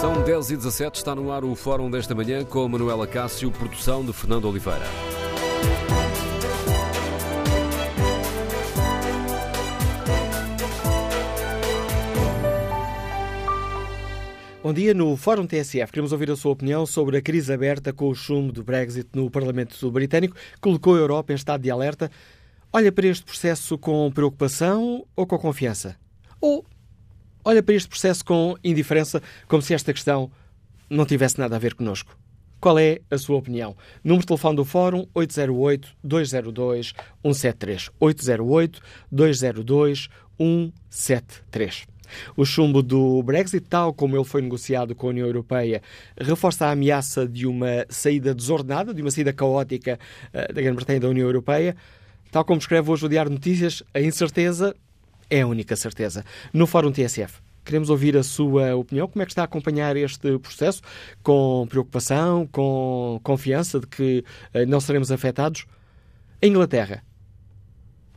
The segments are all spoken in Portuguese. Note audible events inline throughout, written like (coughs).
São 10 e 17 está no ar o Fórum desta manhã com Manuela Cássio, produção de Fernando Oliveira. Bom dia. No Fórum TSF queremos ouvir a sua opinião sobre a crise aberta com o chumbo do Brexit no Parlamento Britânico, que colocou a Europa em estado de alerta. Olha para este processo com preocupação ou com confiança? Ou olha para este processo com indiferença, como se esta questão não tivesse nada a ver connosco? Qual é a sua opinião? Número de telefone do Fórum 808-202-173. 808-202-173. O chumbo do Brexit, tal como ele foi negociado com a União Europeia, reforça a ameaça de uma saída desordenada, de uma saída caótica uh, da Grã-Bretanha da União Europeia. Tal como escreve hoje o Diário de Notícias, a incerteza é a única certeza. No Fórum TSF, queremos ouvir a sua opinião. Como é que está a acompanhar este processo? Com preocupação, com confiança de que uh, não seremos afetados? A Inglaterra,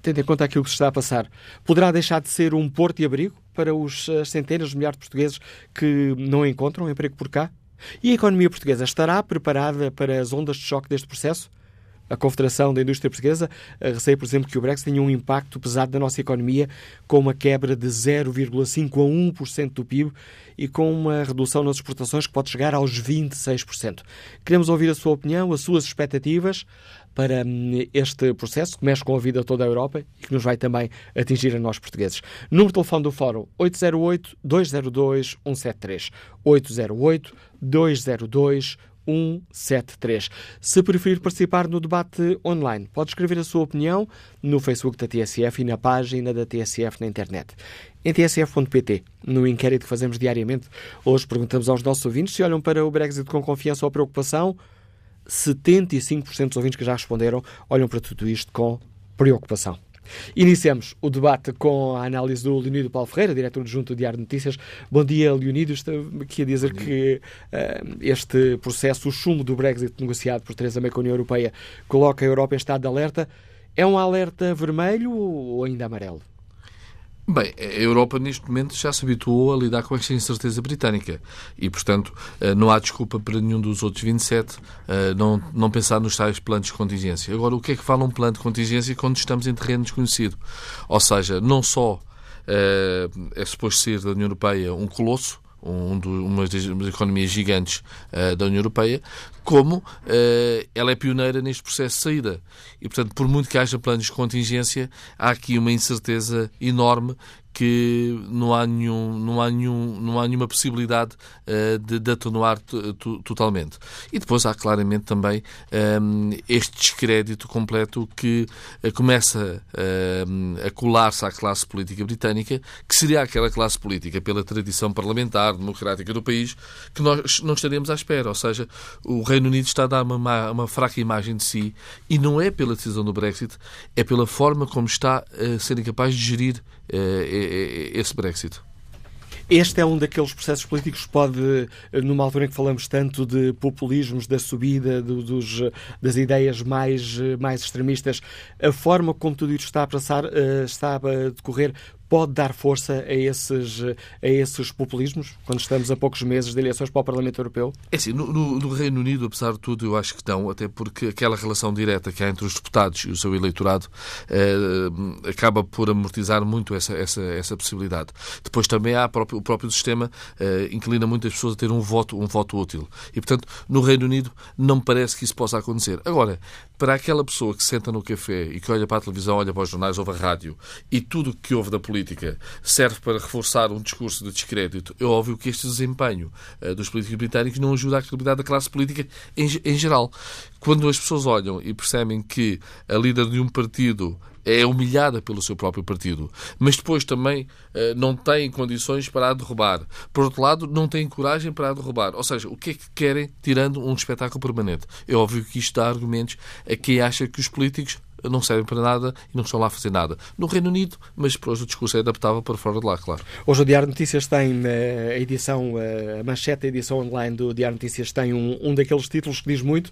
tendo em conta aquilo que se está a passar, poderá deixar de ser um porto e abrigo para os centenas de milhares de portugueses que não encontram emprego por cá? E a economia portuguesa estará preparada para as ondas de choque deste processo? A Confederação da Indústria Portuguesa receia, por exemplo, que o Brexit tenha um impacto pesado na nossa economia, com uma quebra de 0,5% a 1% do PIB e com uma redução nas exportações que pode chegar aos 26%. Queremos ouvir a sua opinião, as suas expectativas para este processo que mexe com a vida toda a Europa e que nos vai também atingir a nós portugueses. Número de telefone do Fórum 808-202-173. 808-202-173. 173. Se preferir participar no debate online, pode escrever a sua opinião no Facebook da TSF e na página da TSF na internet. Em tsf.pt, no inquérito que fazemos diariamente, hoje perguntamos aos nossos ouvintes se olham para o Brexit com confiança ou preocupação. 75% dos ouvintes que já responderam olham para tudo isto com preocupação. Iniciamos o debate com a análise do Leonido Paulo Ferreira, diretor adjunto do Diário de Notícias. Bom dia, Leonido. Estou aqui a dizer que uh, este processo, o chumbo do Brexit negociado por Teresa May com a União Europeia, coloca a Europa em estado de alerta. É um alerta vermelho ou ainda amarelo? Bem, a Europa neste momento já se habituou a lidar com esta incerteza britânica e, portanto, não há desculpa para nenhum dos outros 27 não, não pensar nos tais planos de contingência. Agora, o que é que fala um plano de contingência quando estamos em terreno desconhecido? Ou seja, não só é suposto ser da União Europeia um colosso, um do, uma das economias gigantes uh, da União Europeia, como uh, ela é pioneira neste processo de saída. E, portanto, por muito que haja planos de contingência, há aqui uma incerteza enorme que não há, nenhum, não há, nenhum, não há nenhuma possibilidade uh, de, de atenuar totalmente. E depois há claramente também um, este descrédito completo que uh, começa uh, a colar-se à classe política britânica, que seria aquela classe política, pela tradição parlamentar, democrática do país, que nós não estaríamos à espera. Ou seja, o Reino Unido está a dar uma, uma fraca imagem de si e não é pela decisão do Brexit, é pela forma como está a ser incapaz de gerir esse Brexit. Este é um daqueles processos políticos que pode, numa altura em que falamos tanto de populismos, da subida do, dos, das ideias mais, mais extremistas, a forma como tudo isto está a passar, está a decorrer, pode dar força a esses, a esses populismos, quando estamos a poucos meses de eleições para o Parlamento Europeu? É assim, no, no, no, Reino Unido, apesar de tudo, eu acho que não, até porque aquela relação direta que há entre os deputados e o seu eleitorado eh, acaba por amortizar muito essa, essa, essa possibilidade. Depois também há próprio, o próprio sistema eh, inclina muitas pessoas a ter um voto, um voto útil. E, portanto, no Reino Unido não me parece que isso possa acontecer. Agora, para aquela pessoa que senta no café e que olha para a televisão, olha para os jornais, ouve a rádio e tudo o que ouve da política serve para reforçar um discurso de descrédito, é óbvio que este desempenho uh, dos políticos britânicos não ajuda à credibilidade da classe política em, geral. Quando as pessoas olham e percebem que a líder de um partido é humilhada pelo seu próprio partido, mas depois também uh, não tem condições para a derrubar. Por outro lado, não tem coragem para a derrubar. Ou seja, o que é que querem tirando um espetáculo permanente? É óbvio que isto dá argumentos a quem acha que os políticos não servem para nada e não estão lá a fazer nada. No Reino Unido, mas depois o discurso é adaptável para fora de lá, claro. Hoje o Diário Notícias tem eh, a edição, eh, a manchete, a edição online do Diário Notícias tem um, um daqueles títulos que diz muito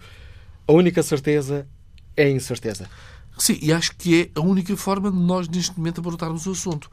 a única certeza é a incerteza. Sim, e acho que é a única forma de nós, neste momento, abordarmos o assunto.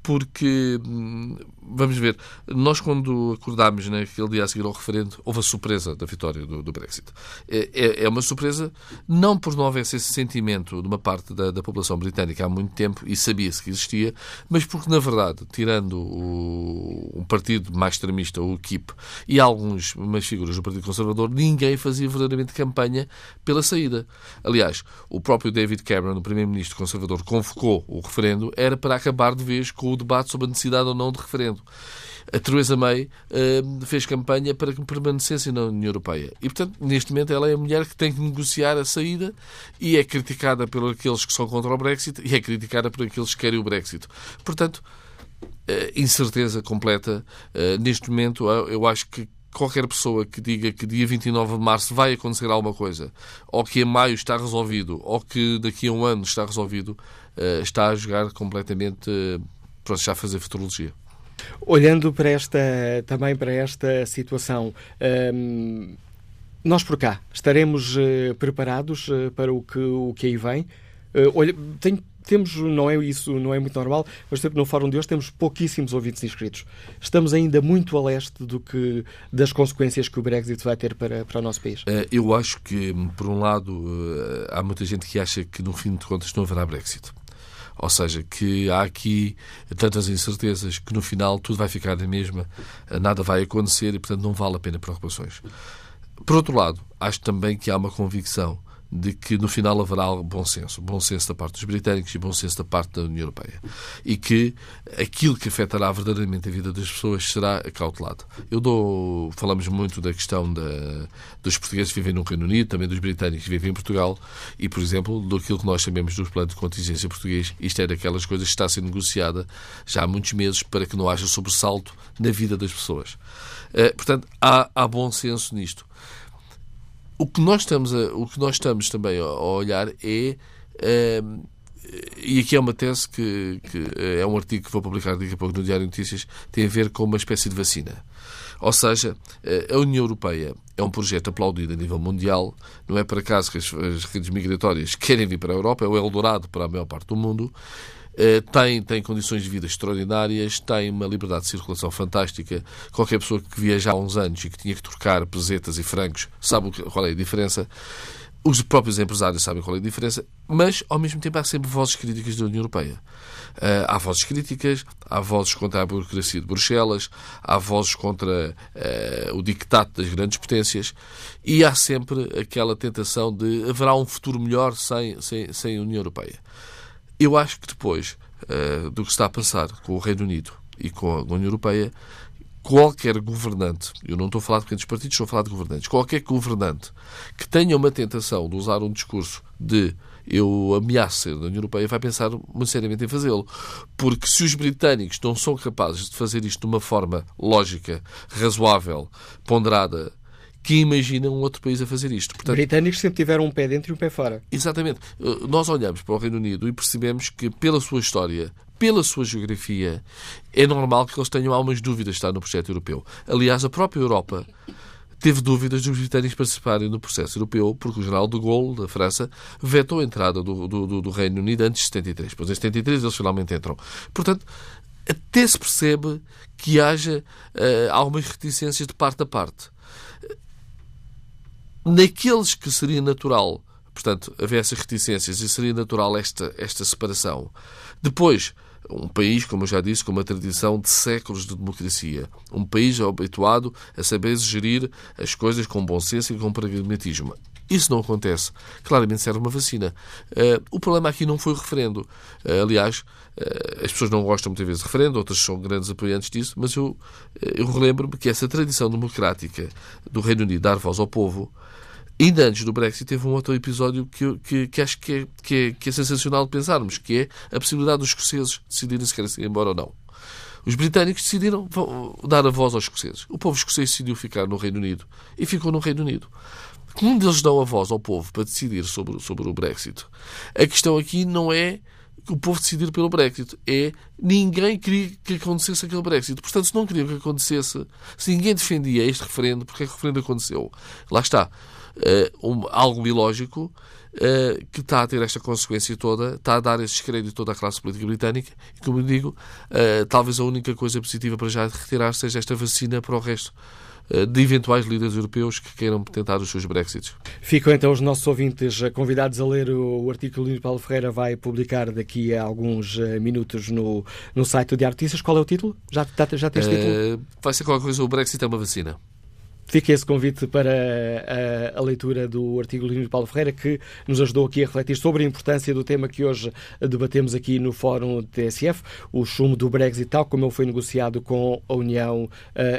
porque, hum, vamos ver, nós quando acordámos naquele dia a seguir ao referendo, houve a surpresa da vitória do, do Brexit. É, é, é, uma surpresa não por não haver esse sentimento de uma parte da, da população britânica há muito tempo e sabia-se que existia, mas porque, na verdade, tirando o, um partido mais extremista, o UKIP, e algumas figuras do Partido Conservador, ninguém fazia verdadeiramente campanha pela saída. Aliás, o próprio David Cameron, o primeiro-ministro conservador, convocou o referendo, era para acabar de vez com o debate sobre a necessidade ou não de referendo. A Theresa May uh, fez campanha para que permanecesse na União Europeia. E, portanto, neste momento, ela é a mulher que tem que negociar a saída e é criticada por aqueles que são contra o Brexit e é criticada por aqueles que querem o Brexit. Portanto, uh, incerteza completa. Uh, neste momento, eu acho que qualquer pessoa que diga que dia 29 de março vai acontecer alguma coisa, ou que em maio está resolvido, ou que daqui a um ano está resolvido, está a jogar completamente para já fazer futurologia. Olhando para esta, também para esta situação, hum, nós por cá estaremos uh, preparados uh, para o que, o que aí vem? Uh, olha, tem, temos, não é isso, não é muito normal, mas no fórum de hoje temos pouquíssimos ouvintes inscritos. Estamos ainda muito a leste do que, das consequências que o Brexit vai ter para, para o nosso país. Eu acho que, por um lado, há muita gente que acha que, no fim de contas, não haverá Brexit. Ou seja, que há aqui tantas incertezas que no final tudo vai ficar na mesma, nada vai acontecer e, portanto, não vale a pena preocupações. Por outro lado, acho também que há uma convicção de que no final haverá bom senso. Bom senso da parte dos britânicos e bom senso da parte da União Europeia. E que aquilo que afetará verdadeiramente a vida das pessoas será acautelado. Eu dou. Falamos muito da questão da, dos portugueses que vivem no Reino Unido, também dos britânicos que vivem em Portugal e, por exemplo, daquilo que nós chamamos dos planos de contingência português. Isto é daquelas coisas que está a ser negociada já há muitos meses para que não haja sobressalto na vida das pessoas. Eh, portanto, há, há bom senso nisto. O que nós estamos, a, o que nós estamos também a, olhar é. Ehm, e aqui é uma tese que, que, é um artigo que vou publicar daqui a pouco no Diário de Notícias, tem a ver com uma espécie de vacina. Ou seja, eh, a União Europeia é um projeto aplaudido a nível mundial, não é por acaso que as, as redes migratórias querem vir para a Europa, é o Eldorado para a maior parte do mundo, eh, tem, tem condições de vida extraordinárias, tem uma liberdade de circulação fantástica. Qualquer pessoa que viaja há uns anos e que tinha que trocar pesetas e francos sabe qual é a diferença. Os próprios empresários sabem qual é a diferença, mas, ao mesmo tempo, há sempre vozes críticas da União Europeia. Uh, há vozes críticas, há vozes contra a burocracia de Bruxelas, há vozes contra uh, o dictato das grandes potências e há sempre aquela tentação de haverá um futuro melhor sem, sem, sem a União Europeia. Eu acho que depois uh, do que está a passar com o Reino Unido e com a União Europeia, qualquer governante, eu não estou a falar de pequenos partidos, estou a falar de governantes, qualquer governante que tenha uma tentação de usar um discurso de eu ameaço ser da União Europeia, vai pensar muito seriamente em fazê-lo. Porque se os britânicos não são capazes de fazer isto de uma forma lógica, razoável, ponderada, que imagina um outro país a fazer isto. Portanto, Britânicos sempre tiveram um pé dentro e um pé fora. Exatamente. Uh, nós olhamos para o Reino Unido e percebemos que, pela sua história, pela sua geografia, é normal que eles tenham algumas dúvidas de estar no projeto europeu. Aliás, a própria Europa teve dúvidas dos britânicos participarem no processo europeu, porque o general de Gaulle, da França, vetou a entrada do, do, do Reino Unido antes de 73. Pois em 73 eles finalmente entram. Portanto, até se percebe que haja uh, algumas reticências de parte a parte naqueles que seria natural, portanto, haver essas reticências e seria natural esta, esta separação. Depois, um país, como eu já disse, com uma tradição de séculos de democracia. Um país habituado a saber gerir as coisas com bom senso e com pragmatismo. Isso não acontece. Claramente serve uma vacina. Uh, o problema aqui não foi o referendo. Uh, aliás, uh, as pessoas não gostam muitas vezes de referendo, outras são grandes apoiantes disso, mas eu, eu relembro-me que essa tradição democrática do Reino Unido dar voz ao povo Ainda antes do Brexit, teve um outro episódio que, que, que acho que é, que, é, que é sensacional de pensarmos, que é a possibilidade dos escoceses decidirem se querem ir embora ou não. Os britânicos decidiram dar a voz aos escoceses. O povo escocês decidiu ficar no Reino Unido e ficou no Reino Unido. Como eles dão a voz ao povo para decidir sobre, sobre o Brexit, a questão aqui não é o povo decidir pelo Brexit. É ninguém queria que acontecesse aquele Brexit. Portanto, se não queriam que acontecesse, se ninguém defendia este referendo, porque é que o referendo aconteceu? Lá está. Um, algo ilógico uh, que está a ter esta consequência toda, está a dar esse descrédito toda à classe política britânica e, como digo, uh, talvez a única coisa positiva para já retirar seja esta vacina para o resto de eventuais líderes europeus que queiram tentar os seus Brexits. Ficam então os nossos ouvintes convidados a ler o artigo que o Luís Paulo Ferreira vai publicar daqui a alguns minutos no, no site do Diário Notícias. Qual é o título? Já, já, já tens uh, título? Vai ser qualquer coisa, o Brexit é uma vacina. Fica esse convite para a, a, leitura do artigo do Paulo Ferreira, que nos ajudou aqui a refletir sobre a importância do tema que hoje debatemos aqui no Fórum TSF, o chumbo do Brexit, tal como ele foi negociado com a União uh,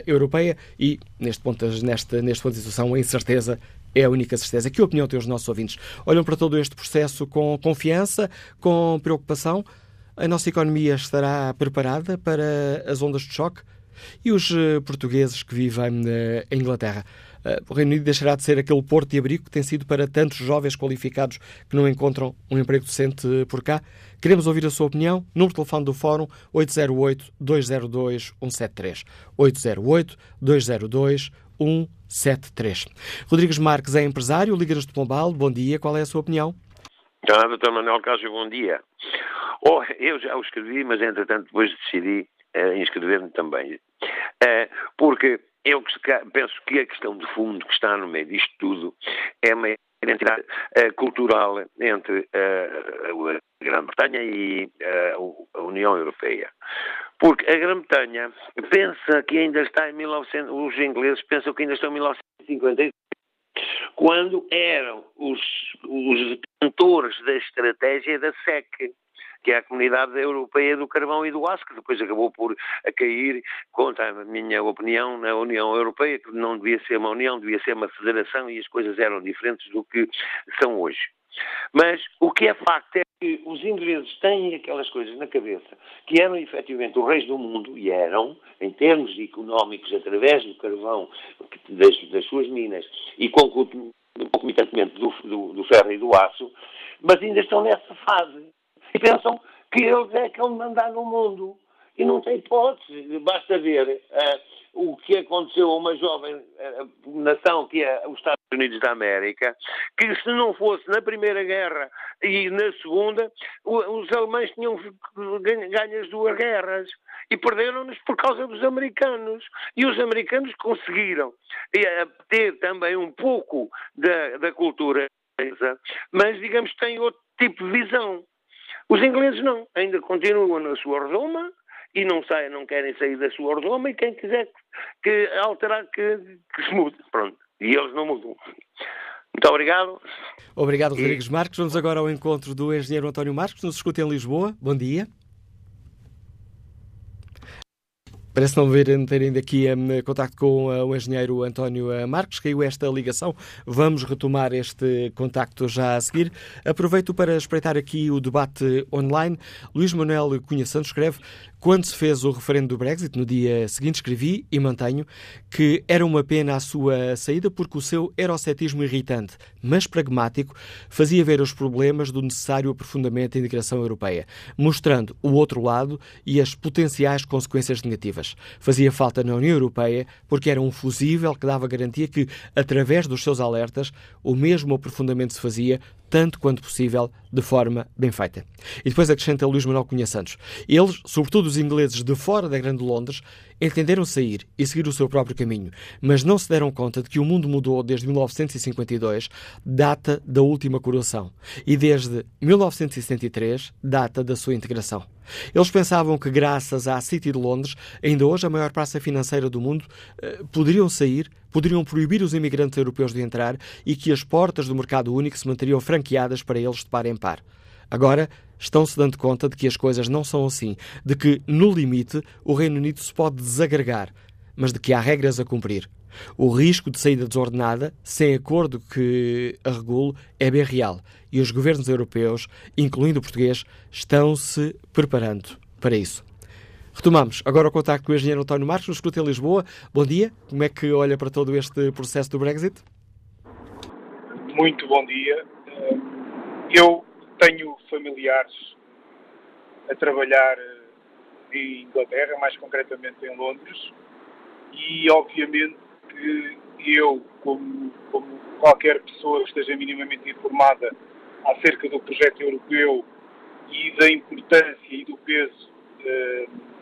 Europeia, e neste ponto, neste, neste ponto de situação, a incerteza é a única certeza. Que opinião têm os nossos ouvintes? Olham para todo este processo com confiança, com preocupação? A nossa economia estará preparada para as ondas de choque? E os uh, portugueses que vivem uh, em Inglaterra? Uh, o Reino Unido deixará de ser aquele porto de abrigo que tem sido para tantos jovens qualificados que não encontram um emprego decente por cá? Queremos ouvir a sua opinião. Número de telefone do Fórum 808-202-173. 808-202-173. Rodrigues Marques é empresário, Liga-nos de Pombal. Bom dia, qual é a sua opinião? Olá, doutor Manuel Cássio, bom dia. Oh, eu já o escrevi, mas entretanto depois decidi inscrever-me também. Uh, porque eu penso que a questão de fundo que está no meio disto tudo é uma identidade uh, cultural entre uh, a Grã-Bretanha e a União Europeia. Porque a Grã-Bretanha pensa que ainda está em 1900, os ingleses pensam que ainda estão em 1953, quando eram os, os detentores da estratégia da SEC que é a Comunidade Europeia do Carvão e do Aço, que depois acabou por cair, contra a minha opinião, na União Europeia, que não devia ser uma União, devia ser uma federação e as coisas eram diferentes do que são hoje. Mas o que é facto é que os ingleses têm aquelas coisas na cabeça que eram efetivamente os reis do mundo, e eram, em termos económicos, através do carvão das, das suas minas e concomitantemente do, do, do ferro e do aço, mas ainda estão nessa fase e pensam que eles é que vão mandar no mundo. E não tem hipótese. Basta ver uh, o que aconteceu a uma jovem uh, nação que é os Estados Unidos da América, que se não fosse na Primeira Guerra e na Segunda, os alemães tinham ganho as duas guerras e perderam-nos por causa dos americanos. E os americanos conseguiram eh, ter também um pouco da, da cultura, mas digamos que têm outro tipo de visão. Os ingleses não, ainda continuam na sua redoma e não, saem, não querem sair da sua redoma e quem quiser que, que alterar que, que se mude. Pronto. E eles não mudam. Muito obrigado. Obrigado, Rodrigues e... Marques. Vamos agora ao encontro do engenheiro António Marques, nos escuta em Lisboa. Bom dia. Parece não ver, ter ainda aqui um, contacto com uh, o engenheiro António uh, Marques. Caiu esta ligação. Vamos retomar este contacto já a seguir. Aproveito para espreitar aqui o debate online. Luís Manuel Cunha Santos escreve quando se fez o referendo do Brexit, no dia seguinte escrevi e mantenho que era uma pena a sua saída porque o seu eurocetismo irritante, mas pragmático, fazia ver os problemas do necessário aprofundamento da integração europeia, mostrando o outro lado e as potenciais consequências negativas. Fazia falta na União Europeia porque era um fusível que dava garantia que, através dos seus alertas, o mesmo aprofundamento se fazia tanto quanto possível, de forma bem feita. E depois acrescenta Luís Manuel Cunha Santos. Eles, sobretudo os ingleses de fora da Grande Londres, entenderam sair e seguir o seu próprio caminho, mas não se deram conta de que o mundo mudou desde 1952, data da última coroação, e desde 1973, data da sua integração. Eles pensavam que, graças à City de Londres, ainda hoje a maior praça financeira do mundo, eh, poderiam sair, poderiam proibir os imigrantes europeus de entrar e que as portas do mercado único se manteriam franqueadas para eles de par em par. Agora, estão-se dando conta de que as coisas não são assim, de que, no limite, o Reino Unido se pode desagregar, mas de que há regras a cumprir. O risco de saída desordenada, sem acordo que a regule, é bem real e os governos europeus, incluindo o português, estão-se preparando para isso. Retomamos agora o contacto com o engenheiro António Marques, no Escuta em Lisboa. Bom dia, como é que olha para todo este processo do Brexit? Muito bom dia. Eu tenho familiares a trabalhar em Inglaterra, mais concretamente em Londres, e obviamente que eu, como, como qualquer pessoa que esteja minimamente informada acerca do projeto europeu e da importância e do peso uh,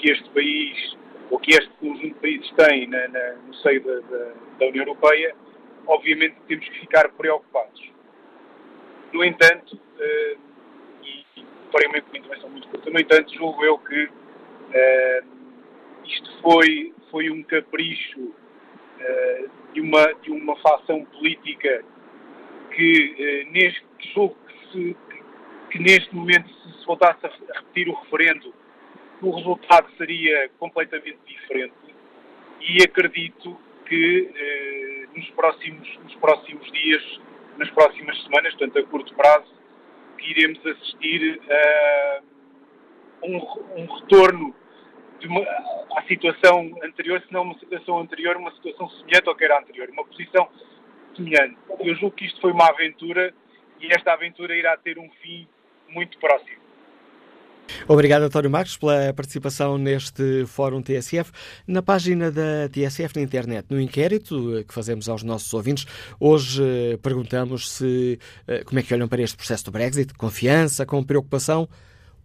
que este país, ou que este conjunto de países tem na, na, no seio da, da, da, União Europeia, obviamente temos que ficar preocupados. No entanto, uh, e, farei uma intervenção muito curta, no entanto, julgo eu que uh, isto foi, foi um capricho de, uma, de uma facção política que, neste, julgo que se que neste momento, se voltasse a repetir o referendo, o resultado seria completamente diferente. E acredito que eh, nos, próximos, nos próximos dias, nas próximas semanas, portanto a curto prazo, que iremos assistir a um, um retorno uma, à situação anterior, se não uma situação anterior, uma situação semelhante ao que era anterior, uma posição semelhante. Eu julgo que isto foi uma aventura e esta aventura irá ter um fim muito próximo. Obrigado, António Marcos, pela participação neste Fórum TSF. Na página da TSF na internet, no inquérito eh, que fazemos aos nossos ouvintes, hoje eh, perguntamos se eh, como é que olham para este processo do Brexit, confiança, com preocupação.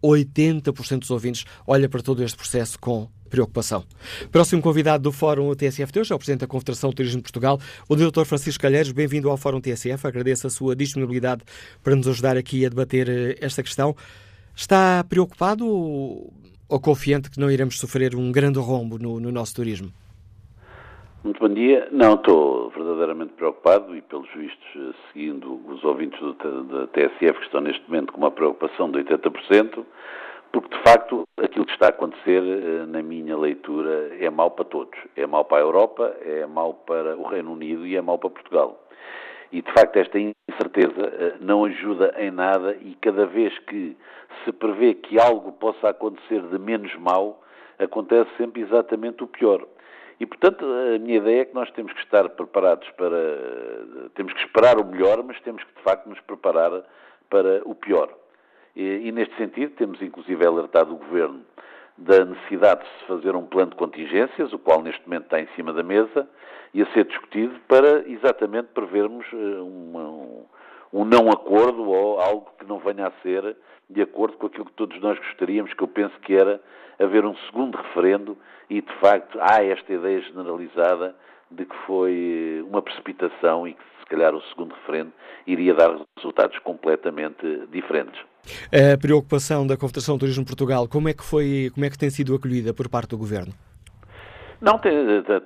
80% dos ouvintes olha para todo este processo com preocupação. Próximo convidado do Fórum TSF de hoje é o Presidente da Confederação do Turismo de Portugal, o Dr. Francisco Calheiros. Bem-vindo ao Fórum TSF. Agradeço a sua disponibilidade para nos ajudar aqui a debater esta questão. Está preocupado ou confiante que não iremos sofrer um grande rombo no, no nosso turismo? Muito bom dia. Não, estou verdadeiramente preocupado e, pelos vistos, eh, seguindo os ouvintes da TSF que estão neste momento com uma preocupação de 80%, porque de facto aquilo que está a acontecer, eh, na minha leitura, é mau para todos. É mau para a Europa, é mau para o Reino Unido e é mau para Portugal. E de facto esta incerteza eh, não ajuda em nada e cada vez que se prevê que algo possa acontecer de menos mau, acontece sempre exatamente o pior. E, portanto, a minha ideia é que nós temos que estar preparados para. Temos que esperar o melhor, mas temos que, de facto, nos preparar para o pior. E, e, neste sentido, temos inclusive alertado o Governo da necessidade de se fazer um plano de contingências, o qual neste momento está em cima da mesa, e a ser discutido para exatamente prevermos eh, um, um não acordo ou algo que não venha a ser de acordo com aquilo que todos nós gostaríamos, que eu penso que era haver um segundo referendo e, de facto, há esta ideia generalizada de que foi uma precipitação e que, se calhar, o segundo referendo iria dar resultados completamente diferentes. A preocupação da Confederação Turismo de Portugal, como é que foi, como é que tem sido acolhida por parte do Governo? Não, tem,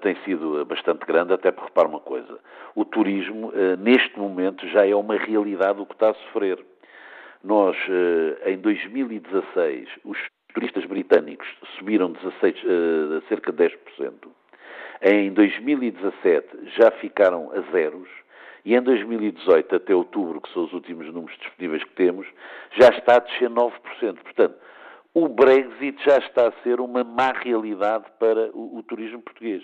tem sido bastante grande, até por repara uma coisa. O turismo, eh, neste momento, já é uma realidade o que está a sofrer. Nós, eh, em 2016, os turistas britânicos subiram 16, uh, cerca de 10%. Em 2017 já ficaram a zeros e em 2018 até outubro, que são os últimos números disponíveis que temos, já está a descer 9%. Portanto, o Brexit já está a ser uma má realidade para o, o turismo português.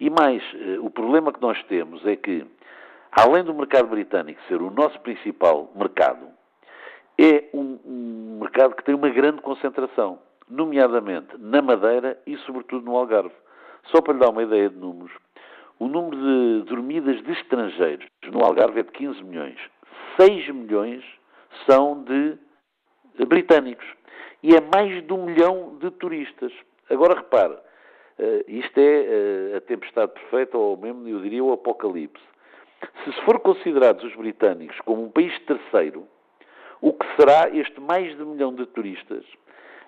E mais, uh, o problema que nós temos é que, além do mercado britânico ser o nosso principal mercado, é um, um mercado que tem uma grande concentração, nomeadamente na Madeira e, sobretudo, no Algarve. Só para lhe dar uma ideia de números, o número de dormidas de estrangeiros no Algarve é de 15 milhões. 6 milhões são de britânicos. E é mais de um milhão de turistas. Agora repare, eh, isto é eh, a tempestade perfeita, ou mesmo, eu diria, o apocalipse. Se for considerados os britânicos como um país terceiro, o que será este mais de um milhão de turistas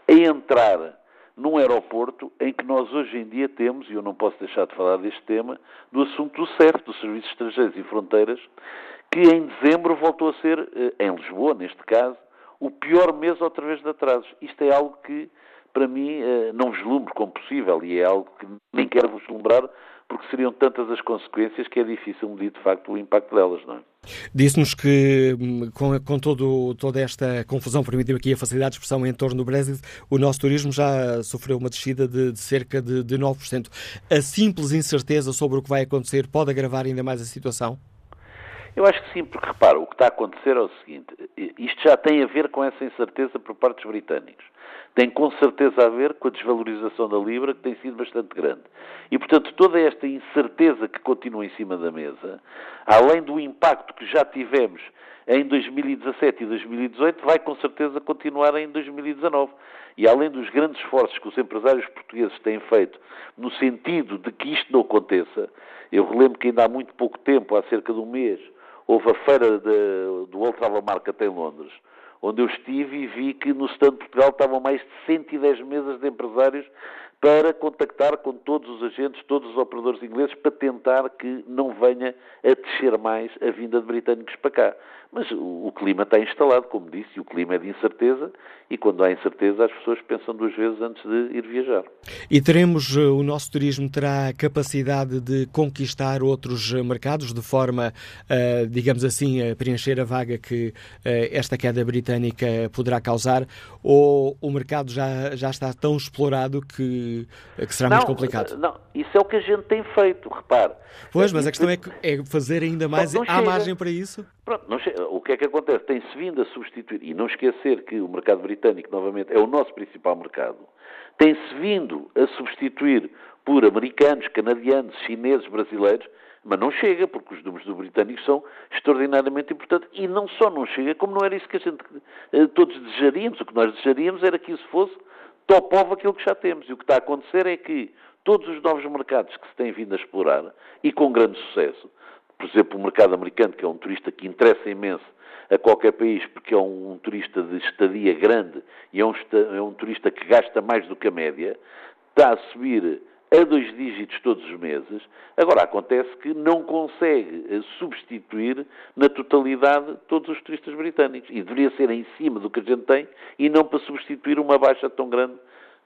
a entrar num aeroporto em que nós hoje em dia temos, e eu não posso deixar de falar deste tema, do assunto do CEF, do Serviços Estrangeiros e Fronteiras, que em dezembro voltou a ser, eh, em Lisboa, neste caso, o pior mês outra vez de atrasos. Isto é algo que, para mim, eh, não vislumbro como possível e é algo que nem quero vislumbrar porque seriam tantas as consequências que é difícil medir de facto o impacto delas, não é? Disse-nos que, hum, com, com todo, toda esta confusão, permitiu aqui a facilidade de expressão em torno do Brexit, o nosso turismo já sofreu uma descida de, de cerca de, de 9%. A simples incerteza sobre o que vai acontecer pode agravar ainda mais a situação? Eu acho que sim, porque repara, o que está a acontecer é o seguinte: isto já tem a ver com essa incerteza por parte dos britânicos. tem com certeza a ver com a desvalorização da Libra, que tem sido bastante grande. E, portanto, toda esta incerteza que continua em cima da mesa, além do impacto que já tivemos em 2017 e 2018, vai com certeza continuar em 2019. E além dos grandes esforços que os empresários portugueses têm feito no sentido de que isto não aconteça, eu relembro que ainda há muito pouco tempo, há cerca de um mês, houve a feira de, do Old Travel Market em Londres, onde eu estive e vi que no stand de Portugal estavam mais de 110 mesas de empresários para contactar com todos os agentes, todos os operadores ingleses, para tentar que não venha a descer mais a vinda de britânicos para cá. Mas o, o clima está instalado, como disse, e o clima é de incerteza, e quando há incerteza as pessoas pensam duas vezes antes de ir viajar. E teremos, eh, o nosso turismo terá a capacidade de conquistar outros eh, mercados de forma, uh, digamos assim, a preencher a vaga que esta queda britânica poderá causar, ou o mercado já, já está tão explorado que que, será não, mais complicado. Não, isso é o que a gente tem feito, repare. Pois, mas a questão é, que, é fazer ainda mais. Há margem para isso? Pronto, o que é que acontece? Tem-se vindo a substituir, e não esquecer que o mercado britânico, novamente, é o nosso principal mercado, tem-se vindo a substituir por americanos, canadianos, chineses, brasileiros, mas não chega, porque os números do britânico são extraordinariamente importantes. E não só não chega, como não era isso que a gente eh, todos desejaríamos. O que nós desejaríamos era que isso fosse topava aquilo que já temos. E o que está a acontecer é que todos os novos mercados que se têm vindo a explorar, e com grande sucesso, por exemplo, o mercado americano, que é um turista que interessa imenso a qualquer país, porque é um, um turista de estadia grande e é um, é um turista que gasta mais do que a média, está a subir a dois dígitos todos os meses. Agora, acontece que não consegue eh, substituir na totalidade todos os turistas britânicos. E deveria ser em cima do que a gente tem e não para substituir uma baixa tão grande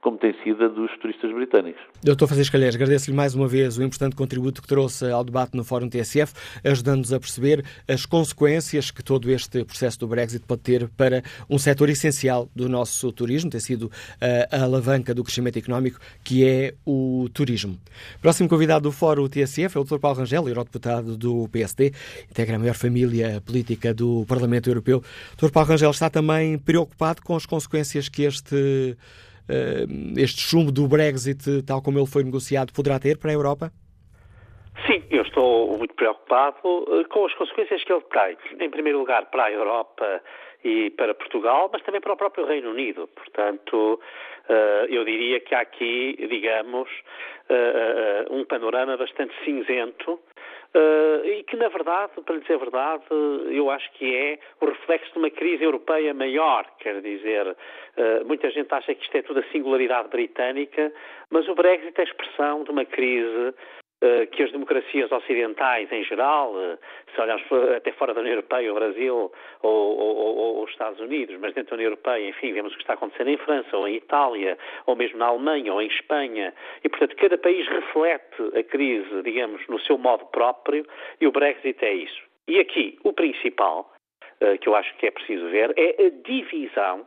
como tem sido a dos turistas britânicos. Doutor Francisco Calheiros, agradeço-lhe mais uma vez o importante contributo que trouxe ao debate no Fórum TSF, ajudando-nos a perceber as consequências que todo este processo do Brexit pode ter para um setor essencial do nosso turismo, tem sido a, a alavanca do crescimento económico, que é o turismo. Próximo convidado do Fórum TSF é o Dr. Paulo Rangel, eurodeputado do PSD, integra a maior família política do Parlamento Europeu. Dr. Paulo Rangel está também preocupado com as consequências que este eh, este chumbo do Brexit, tal como ele foi negociado, poderá ter para a Europa? Sim, eu estou muito preocupado eh, com as consequências que ele tem. Em primeiro lugar, para a Europa e para Portugal, mas também para o próprio Reino Unido. Portanto, eh, eu diria que há aqui, digamos, um panorama bastante cinzento Uh, e que, na verdade, para lhe dizer a verdade, eu acho que é o reflexo de uma crise europeia maior. Quer dizer, uh, muita gente acha que isto é tudo a singularidade britânica, mas o Brexit é a expressão de uma crise eh, que as democracias ocidentais em geral, eh, se olharmos até fora da União Europeia, o Brasil ou, ou, ou, os Estados Unidos, mas dentro da União Europeia, enfim, vemos o que está acontecendo em França ou em Itália, ou mesmo na Alemanha ou em Espanha, e portanto cada país reflete a crise, digamos, no seu modo próprio, e o Brexit é isso. E aqui, o principal, eh, que eu acho que é preciso ver, é a divisão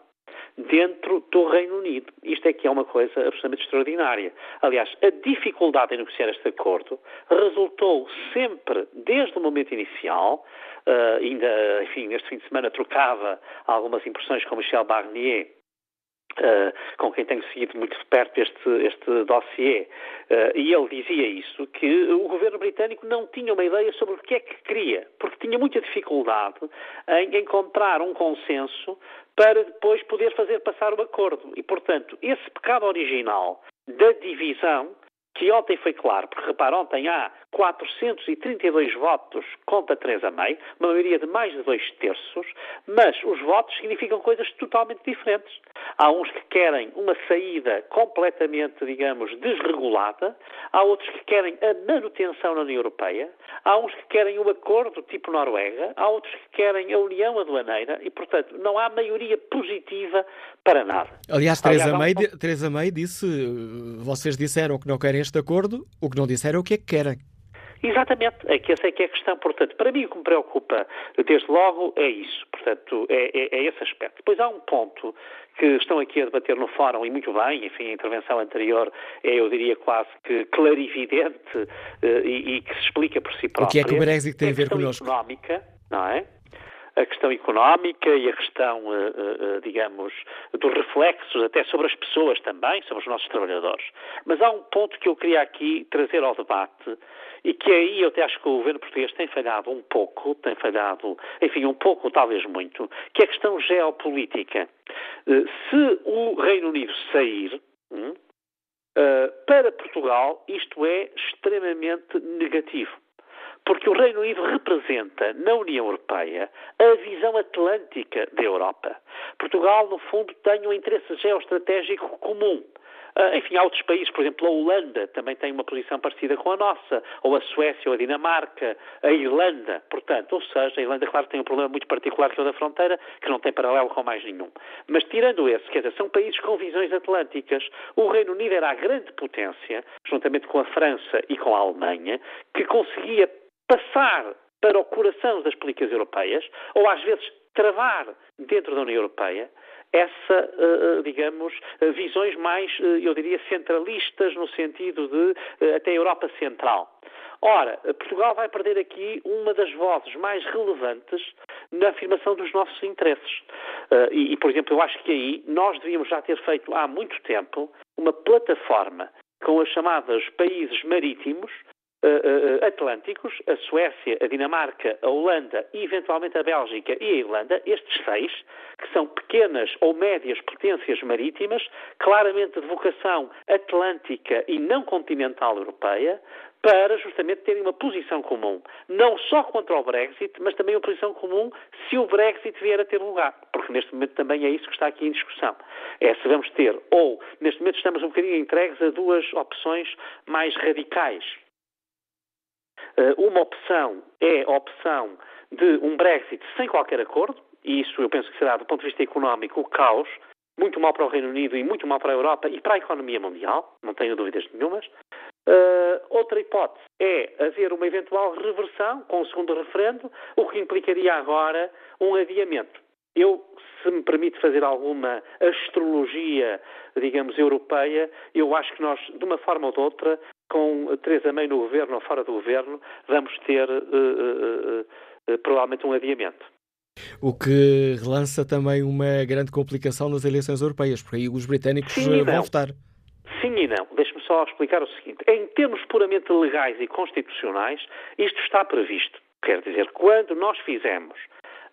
dentro do Reino Unido. Isto é que é uma coisa absolutamente extraordinária. Aliás, a dificuldade em negociar este acordo resultou sempre, desde o momento inicial, uh, ainda, enfim, neste fim de semana trocava algumas impressões com Michel Barnier, Uh, com quem tenho seguido muito de perto este, este dossiê, uh, e ele dizia isso, que o governo britânico não tinha uma ideia sobre o que é que queria, porque tinha muita dificuldade em encontrar um consenso para depois poder fazer passar o acordo. E, portanto, esse pecado original da divisão que ontem foi claro, porque repara, ontem há 432 votos contra Teresa May, uma maioria de mais de dois terços, mas os votos significam coisas totalmente diferentes. Há uns que querem uma saída completamente, digamos, desregulada, há outros que querem a manutenção na União Europeia, há uns que querem o um acordo tipo Noruega, há outros que querem a União Aduaneira e, portanto, não há maioria positiva para nada. Aliás, Aliás, May, um... Teresa May disse, vocês disseram que não querem este acordo, o que não disseram é o que é que querem. Exatamente, é que essa é que é a questão. Portanto, para mim o que me preocupa, desde logo, é isso. Portanto, é, é, é, esse aspecto. Depois há um ponto que estão aqui a debater no fórum, e muito bem, enfim, a intervenção anterior é, eu diria, quase que clarividente uh, e, e, que se explica por si própria. O que é que o Brexit tem a ver connosco? económica, não é? A questão económica e a questão, digamos, dos reflexos até sobre as pessoas também, sobre os nossos trabalhadores. Mas há um ponto que eu queria aqui trazer ao debate e que aí eu até acho que o governo português tem falhado um pouco, tem falhado, enfim, um pouco, talvez muito, que é a questão geopolítica. Se o Reino Unido sair, hum, para Portugal, isto é extremamente negativo porque o Reino Unido representa na União Europeia a visão atlântica da Europa. Portugal, no fundo, tem um interesse geoestratégico comum. Uh, enfim, há outros países, por exemplo, a Holanda também tem uma posição parecida com a nossa, ou a Suécia, ou a Dinamarca, a Irlanda, portanto, ou seja, a Irlanda, claro, tem um problema muito particular que é o da fronteira, que não tem paralelo com mais nenhum. Mas tirando esse, quer dizer, são países com visões atlânticas. O Reino Unido era a grande potência, juntamente com a França e com a Alemanha, que conseguia passar para o coração das políticas europeias, ou às vezes travar dentro da União Europeia, essa, digamos, visões mais, eu diria, centralistas, no sentido de até a Europa Central. Ora, Portugal vai perder aqui uma das vozes mais relevantes na afirmação dos nossos interesses. E, por exemplo, eu acho que aí nós devíamos já ter feito há muito tempo uma plataforma com as chamadas países marítimos, uh, atlânticos, a Suécia, a Dinamarca, a Holanda e eventualmente a Bélgica e a Irlanda, estes seis, que são pequenas ou médias potências marítimas, claramente de vocação atlântica e não continental europeia, para justamente terem uma posição comum, não só contra o Brexit, mas também uma posição comum se o Brexit vier a ter lugar, porque neste momento também é isso que está aqui em discussão. É se vamos ter, ou neste momento estamos um bocadinho entregues a duas opções mais radicais, uma opção é a opção de um Brexit sem qualquer acordo, e isso eu penso que será, do ponto de vista económico, o caos, muito mal para o Reino Unido e muito mal para a Europa e para a economia mundial, não tenho dúvidas nenhumas. Uh, outra hipótese é haver uma eventual reversão com o segundo referendo, o que implicaria agora um adiamento. Eu, se me permite fazer alguma astrologia, digamos, europeia, eu acho que nós, de uma forma ou de outra, com Teresa May no governo ou fora do governo, vamos ter uh, uh, uh, provavelmente um adiamento. O que relança também uma grande complicação nas eleições europeias, porque aí os britânicos Sim, vão votar. Sim e não. Deixe-me só explicar o seguinte. Em termos puramente legais e constitucionais, isto está previsto. Quer dizer, quando nós fizemos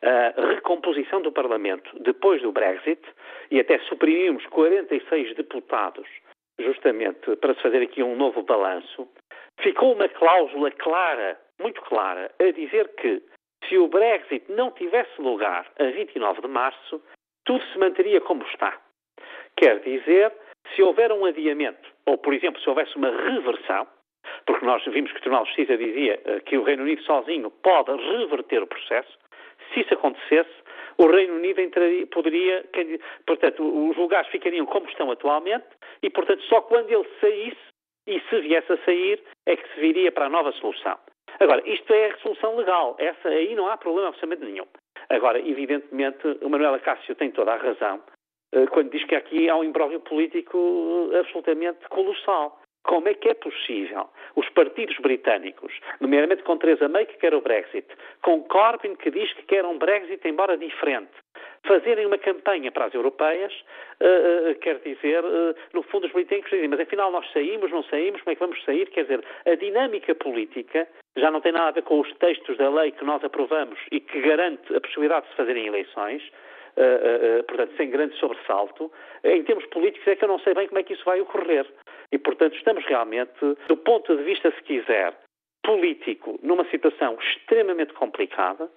a recomposição do Parlamento depois do Brexit e até suprimimos 46 deputados justamente para se fazer aqui um novo balanço, ficou uma cláusula clara, muito clara, a dizer que se o Brexit não tivesse lugar a 29 de março, tudo se manteria como está. Quer dizer, se houver um adiamento, ou, por exemplo, se houvesse uma reversão, porque nós vimos que o Tribunal de Justiça dizia eh, que o Reino Unido sozinho pode reverter o processo, se isso acontecesse, o Reino Unido entraria, poderia, portanto, os lugares ficariam como estão atualmente e, portanto, só quando ele saísse e se viesse a sair é que se viria para a nova solução. Agora, isto é a solução legal. Essa aí não há problema absolutamente nenhum. Agora, evidentemente, o Manuel Acácio tem toda a razão eh, quando diz que aqui há um imbróglio político eh, absolutamente colossal. Como é que é possível os partidos britânicos, nomeadamente com Theresa May, que quer o Brexit, com Corbyn, que diz que quer um Brexit, embora diferente, fazerem uma campanha para as europeias, uh, uh, quer dizer, uh, no fundo os britânicos dizem, mas afinal nós saímos, não saímos, como é que vamos sair? Quer dizer, a dinâmica política já não tem nada a ver com os textos da lei que nós aprovamos e que garante a possibilidade de se fazerem eleições, portanto, sem grande sobressalto. Em termos políticos é que eu não sei bem como é que isso vai ocorrer. E, portanto, estamos realmente, do ponto de vista, se quiser, político, numa situação extremamente complicada,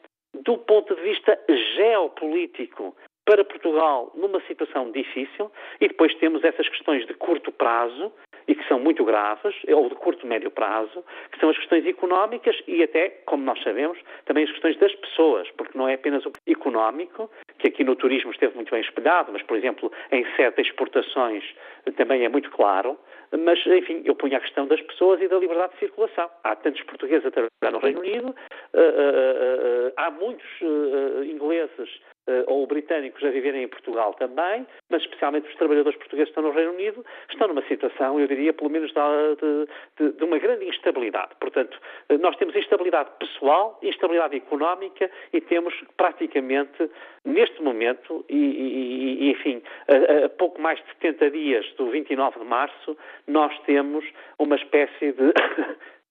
do ponto de vista geopolítico, para Portugal numa situação difícil, e depois temos essas questões de curto prazo, e que são muito graves, ou de curto médio prazo, que são as questões económicas e até, como nós sabemos, também as questões das pessoas, porque não é apenas o económico, que aqui no turismo esteve muito bem espelhado, mas, por exemplo, em certas exportações também é muito claro, mas, enfim, eu ponho a questão das pessoas e da liberdade de circulação. Há tantos portugueses a trabalhar no Reino Unido, há muitos ingleses ou britânicos a viverem em Portugal também, mas especialmente os trabalhadores portugueses que estão no Reino Unido, estão numa situação, eu diria, pelo menos de, de, de uma grande instabilidade. Portanto, uh, nós temos instabilidade pessoal, instabilidade económica e temos praticamente, neste momento, e, e, e enfim, a, a, pouco mais de 70 dias do 29 de março, nós temos uma espécie de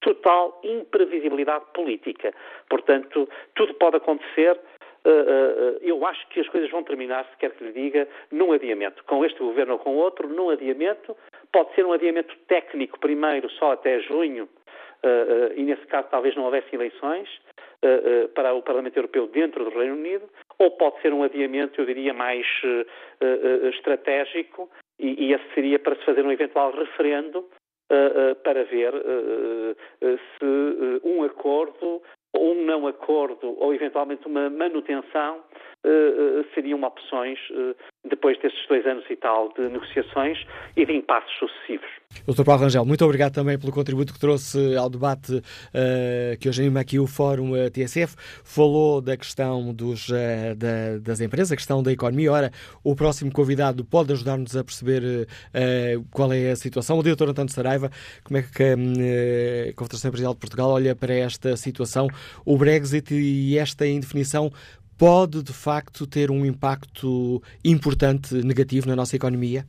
total imprevisibilidade política. Portanto, tudo pode acontecer eh, eh, eh, eu acho que as coisas vão terminar, se quer que lhe diga, num adiamento. Com este governo ou com outro, num adiamento. Pode ser um adiamento técnico primeiro, só até junho, e nesse caso talvez não houvesse eleições para o Parlamento Europeu dentro do Reino Unido, ou pode ser um adiamento, eu diria, mais estratégico, e, esse seria para se fazer um eventual referendo para ver se um acordo um não acordo ou eventualmente uma manutenção uh, seriam opções uh, depois destes dois anos e tal de negociações e de impasses sucessivos. Dr. Paulo Rangel, muito obrigado também pelo contributo que trouxe ao debate uh, que hoje anima aqui o Fórum TSF. Falou da questão dos, da, das empresas, a questão da economia. Ora, o próximo convidado pode ajudar-nos a perceber qual é a situação. O Dr. António Saraiva, como é que a Confederação Empresarial de Portugal olha para esta situação, o Brexit e esta indefinição pode de facto ter um impacto importante negativo na nossa economia?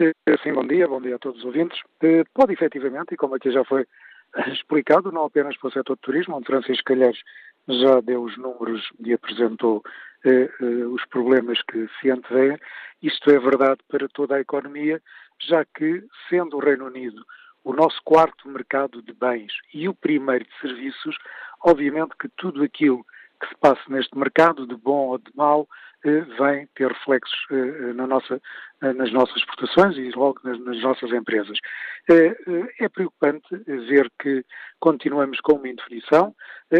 Eh, sim, bom dia, bom dia a todos os ouvintes. Eh, pode efetivamente, e como aqui já foi (laughs) explicado, não apenas para o setor de turismo, onde Francisco Calheiros já deu os números e apresentou eh, eh, os problemas que se antevêm, isto é verdade para toda a economia, já que, sendo o Reino Unido o nosso quarto mercado de bens e o primeiro de serviços, obviamente que tudo aquilo que se passa neste mercado, de bom ou de mau, eh, vem ter reflexos eh, eh, na nossa, nas nossas exportações e logo nas, nas nossas empresas. É preocupante ver que continuamos com uma indefinição.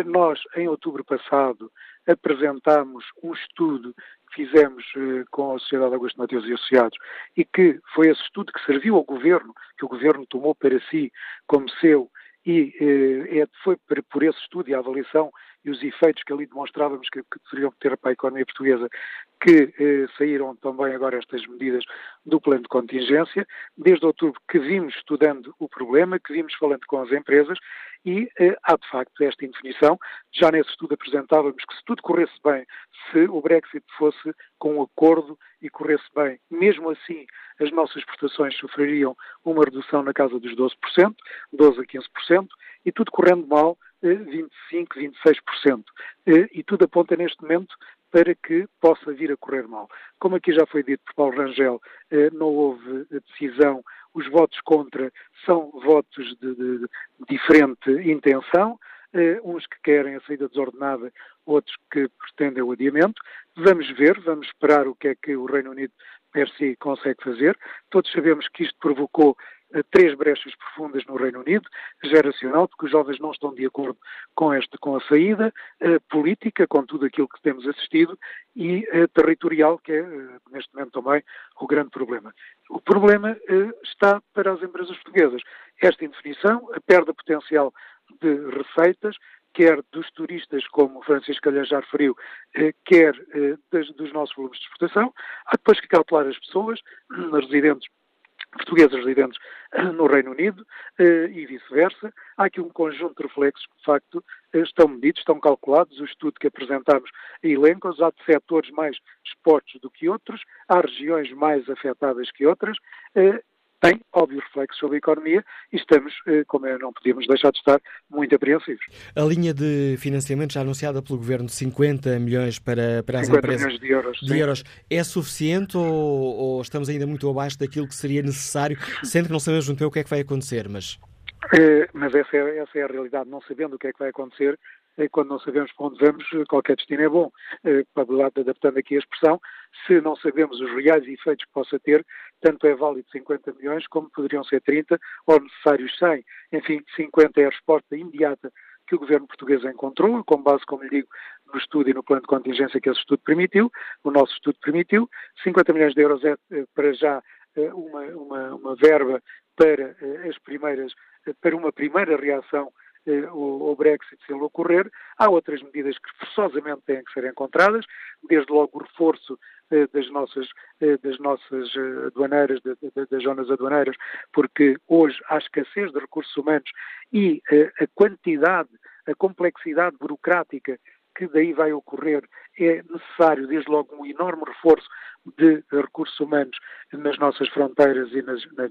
Nós, em outubro passado, apresentámos um estudo fizemos com a Sociedade Augusto Mateus e Associados e que foi esse estudo que serviu ao Governo, que o Governo tomou para si como seu e eh, foi por esse estudo e a avaliação e os efeitos que ali demonstrávamos que, que deveriam ter para a economia portuguesa que eh, saíram também agora estas medidas do plano de contingência. Desde outubro que vimos estudando o problema, que vimos falando com as empresas e eh, há de facto esta indefinição. Já nesse estudo apresentávamos que se tudo corresse bem, se o Brexit fosse com um acordo e corresse bem, mesmo assim as nossas exportações sofreriam uma redução na casa dos 12%, 12% a 15%, e tudo correndo mal, 25%, eh, 26%. Eh, e tudo aponta neste momento para que possa vir a correr mal. Como aqui já foi dito por Paulo Rangel, não houve decisão os votos contra são votos de, de, de diferente intenção, eh, uns que querem a saída desordenada, outros que pretendem o adiamento. Vamos ver, vamos esperar o que é que o Reino Unido per si consegue fazer. Todos sabemos que isto provocou três brechas profundas no Reino Unido, geracional, porque os jovens não estão de acordo com, este, com a saída, eh, política, com tudo aquilo que temos assistido, e eh, territorial, que é, eh, neste momento também, o grande problema. O problema está para as empresas portuguesas. Esta indefinição, a perda potencial de receitas, quer dos turistas, como o Francisco Calhar já referiu, quer dos nossos volumes de exportação. Há depois que calcular as pessoas, residentes portugueses residentes (clears throat) no Reino Unido eh, e vice-versa. Há aqui um conjunto de reflexos que, de facto, eh, estão medidos, estão calculados. O estudo que apresentámos elenca-os. Há setores mais expostos do que outros, há regiões mais afetadas que outras. Tem óbvios reflexos sobre a economia e estamos, eh, como é, não podíamos deixar de estar, muito apreensivos. A linha de financiamento já anunciada pelo Governo de 50 milhões para, para as 50 empresas milhões de euros, de euros é suficiente ou, ou, estamos ainda muito abaixo daquilo que seria necessário, sendo que não sabemos muito bem o que é que vai acontecer, mas... É, mas essa é, essa é a realidade, não sabendo o que é que vai acontecer, quando não sabemos para onde vamos, qualquer destino é bom. Eh, adaptando aqui a expressão, se não sabemos os reais efeitos que possa ter, tanto é válido 50 milhões como poderiam ser 30 ou necessários 100. Enfim, 50 é a resposta imediata que o governo português encontrou, com base, como lhe digo, no estudo e no plano de contingência que esse estudo permitiu, o nosso estudo permitiu. 50 milhões de euros é, eh, para já, eh, uma, uma, uma verba para as primeiras, para uma primeira reação o, Brexit, se ele ocorrer. Há outras medidas que forçosamente têm que ser encontradas, desde logo o reforço eh, das nossas, eh, das nossas eh, aduaneiras, das zonas aduaneiras, porque hoje há escassez de recursos humanos e a quantidade, a complexidade burocrática que daí vai ocorrer, é necessário, desde logo, um enorme reforço de recursos humanos nas nossas fronteiras e nas, nas,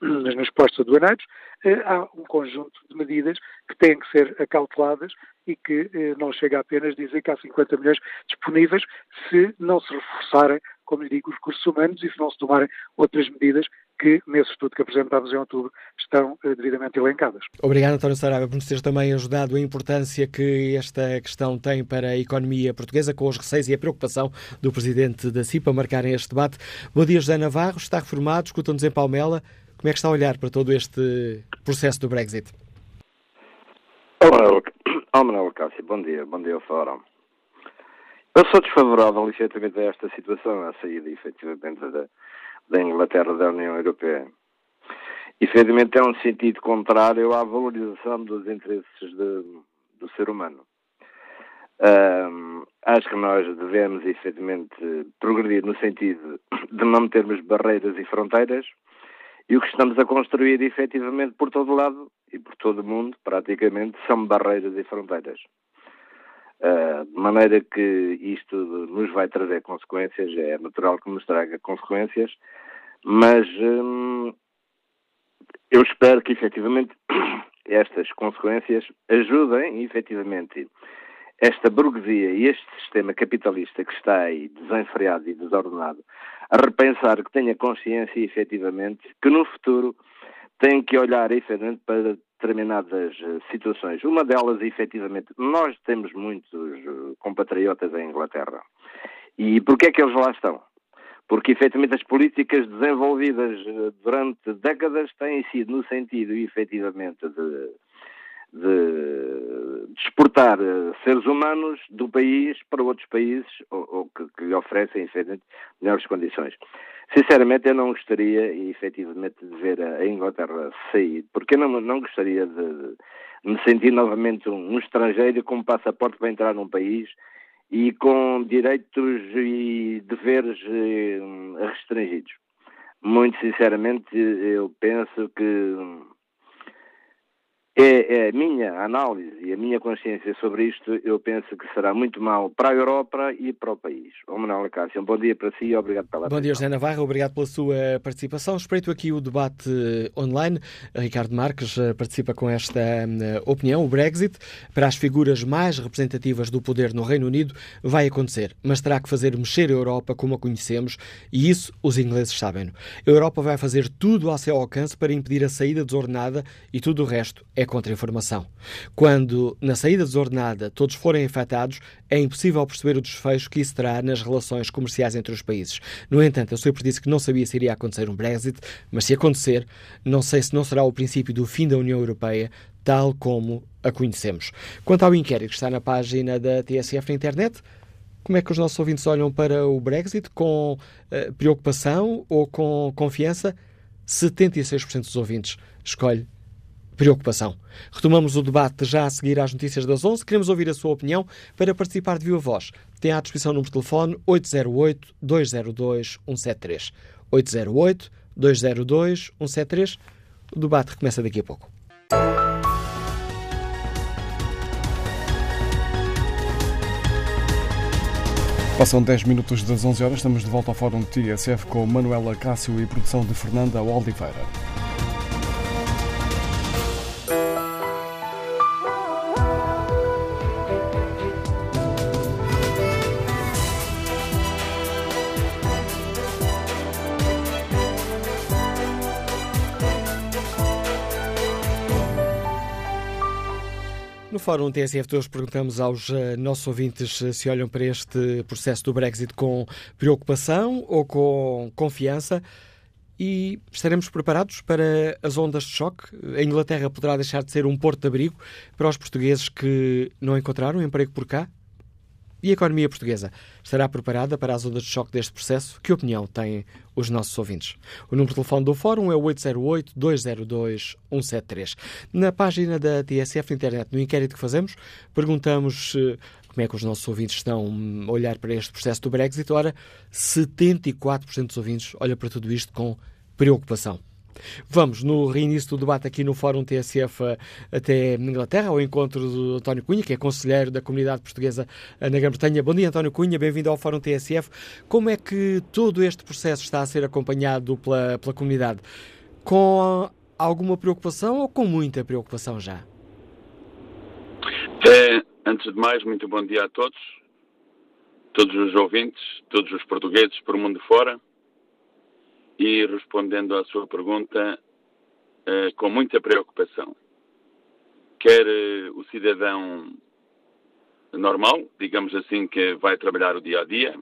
nas, nos postos aduaneiros. Eh, há um conjunto de medidas que têm que ser acauteladas e que eh, não chega apenas a dizer que há 50 milhões disponíveis se não se reforçarem, como lhe digo, os recursos humanos e se não se tomarem outras medidas que, nesse estudo que apresentámos em outubro, estão eh, devidamente elencadas. Obrigado, António Saraiva, por nos ter também ajudado a importância que esta questão tem para a economia portuguesa, com os receios e a preocupação do Presidente da CIPA marcarem este debate. Bom dia, José Navarro, está reformado, escuta-nos em Palmela. Como é que está a olhar para todo este processo do Brexit? Olá, Manuel (coughs) Cássio, bom dia, bom dia ao Fórum. Eu sou desfavorável, efetivamente, a esta situação, a saída, efetivamente, da, da Inglaterra da União Europeia. Efetivamente é um sentido contrário à valorização dos interesses de, do ser humano. Um, acho que nós devemos efetivamente progredir no sentido de não termos barreiras e fronteiras e o que estamos a construir efetivamente por todo lado e por todo o mundo, praticamente, são barreiras e fronteiras. Uh, de maneira que isto nos vai trazer consequências, é natural que nos traga consequências, mas hum, eu espero que efetivamente (coughs) estas consequências ajudem efetivamente esta burguesia e este sistema capitalista que está aí desenfreado e desordenado a repensar que tenha consciência efetivamente que no futuro tem que olhar efetivamente para determinadas eh, situações. Uma delas, efetivamente, nós temos muitos eh, compatriotas em Inglaterra. E porquê é que eles lá estão? Porque, efetivamente, as políticas desenvolvidas eh, durante décadas têm sido no sentido, efetivamente, de, de, de exportar seres humanos do país para outros países ou, ou que, que lhe oferecem, melhores condições. Sinceramente, eu não gostaria, efetivamente, de ver a Inglaterra sair, porque eu não, não gostaria de, de me sentir novamente um, um, estrangeiro com um passaporte para entrar num país e com direitos e deveres eh, restringidos. Muito sinceramente, eu penso que é, é, a minha análise e a minha consciência sobre isto, eu penso que será muito mal para a Europa e para o país. Ô Manuel Cássio, um bom dia para si e obrigado pela Bom dia, José Navarro, obrigado pela sua participação. Espreito aqui o debate online. Ricardo Marques eh, participa com esta uh, opinião. O Brexit, para as figuras mais representativas do poder no Reino Unido, vai acontecer, mas terá que fazer mexer a Europa como a conhecemos e isso os ingleses sabem. A Europa vai fazer tudo ao seu alcance para impedir a saída desordenada e tudo o resto é contra-informação. Quando, na saída desordenada, todos forem afetados, é impossível perceber o desfecho que isso terá nas relações comerciais entre os países. No entanto, a Suíça disse que não sabia se iria acontecer um Brexit, mas se acontecer, não sei se não será o princípio do fim da União Europeia, tal como a conhecemos. Quanto ao inquérito que está na página da TSF na internet, como é que os nossos ouvintes olham para o Brexit? Com uh, preocupação ou com confiança? 76% dos ouvintes escolhe preocupação. Retomamos o debate já a seguir às notícias das 11. Queremos ouvir a sua opinião. Para participar de viva voz, tem à disposição o número de telefone 808-202-173. 808-202-173. O debate recomeça daqui a pouco. Passam 10 minutos das 11 horas, estamos de volta ao Fórum TSF com Manuela Cássio e produção de Fernanda Oliveira. Fórum TSF de hoje perguntamos aos uh, nossos ouvintes uh, se olham para este processo do Brexit com preocupação ou com confiança e estaremos preparados para as ondas de choque. A Inglaterra poderá deixar de ser um porto de abrigo para os portugueses que não encontraram emprego por cá? E a economia portuguesa estará preparada para as ondas de choque deste processo? Que opinião têm os nossos ouvintes? O número de telefone do Fórum é o 808-202-173. Na página da TSF Internet, no inquérito que fazemos, perguntamos eh, como é que os nossos ouvintes estão a olhar para este processo do Brexit. Ora, 74% dos ouvintes olham para tudo isto com preocupação. Vamos no reinício do debate aqui no Fórum TSF até Inglaterra, ao encontro do António Cunha, que é conselheiro da comunidade portuguesa na Grã-Bretanha. Bom dia, António Cunha, bem-vindo ao Fórum TSF. Como é que todo este processo está a ser acompanhado pela, pela comunidade? Com alguma preocupação ou com muita preocupação já? É, antes de mais, muito bom dia a todos, todos os ouvintes, todos os portugueses por mundo fora. E respondendo à sua pergunta, eh, com muita preocupação. Quer eh, o cidadão normal, digamos assim, que vai trabalhar o dia a dia,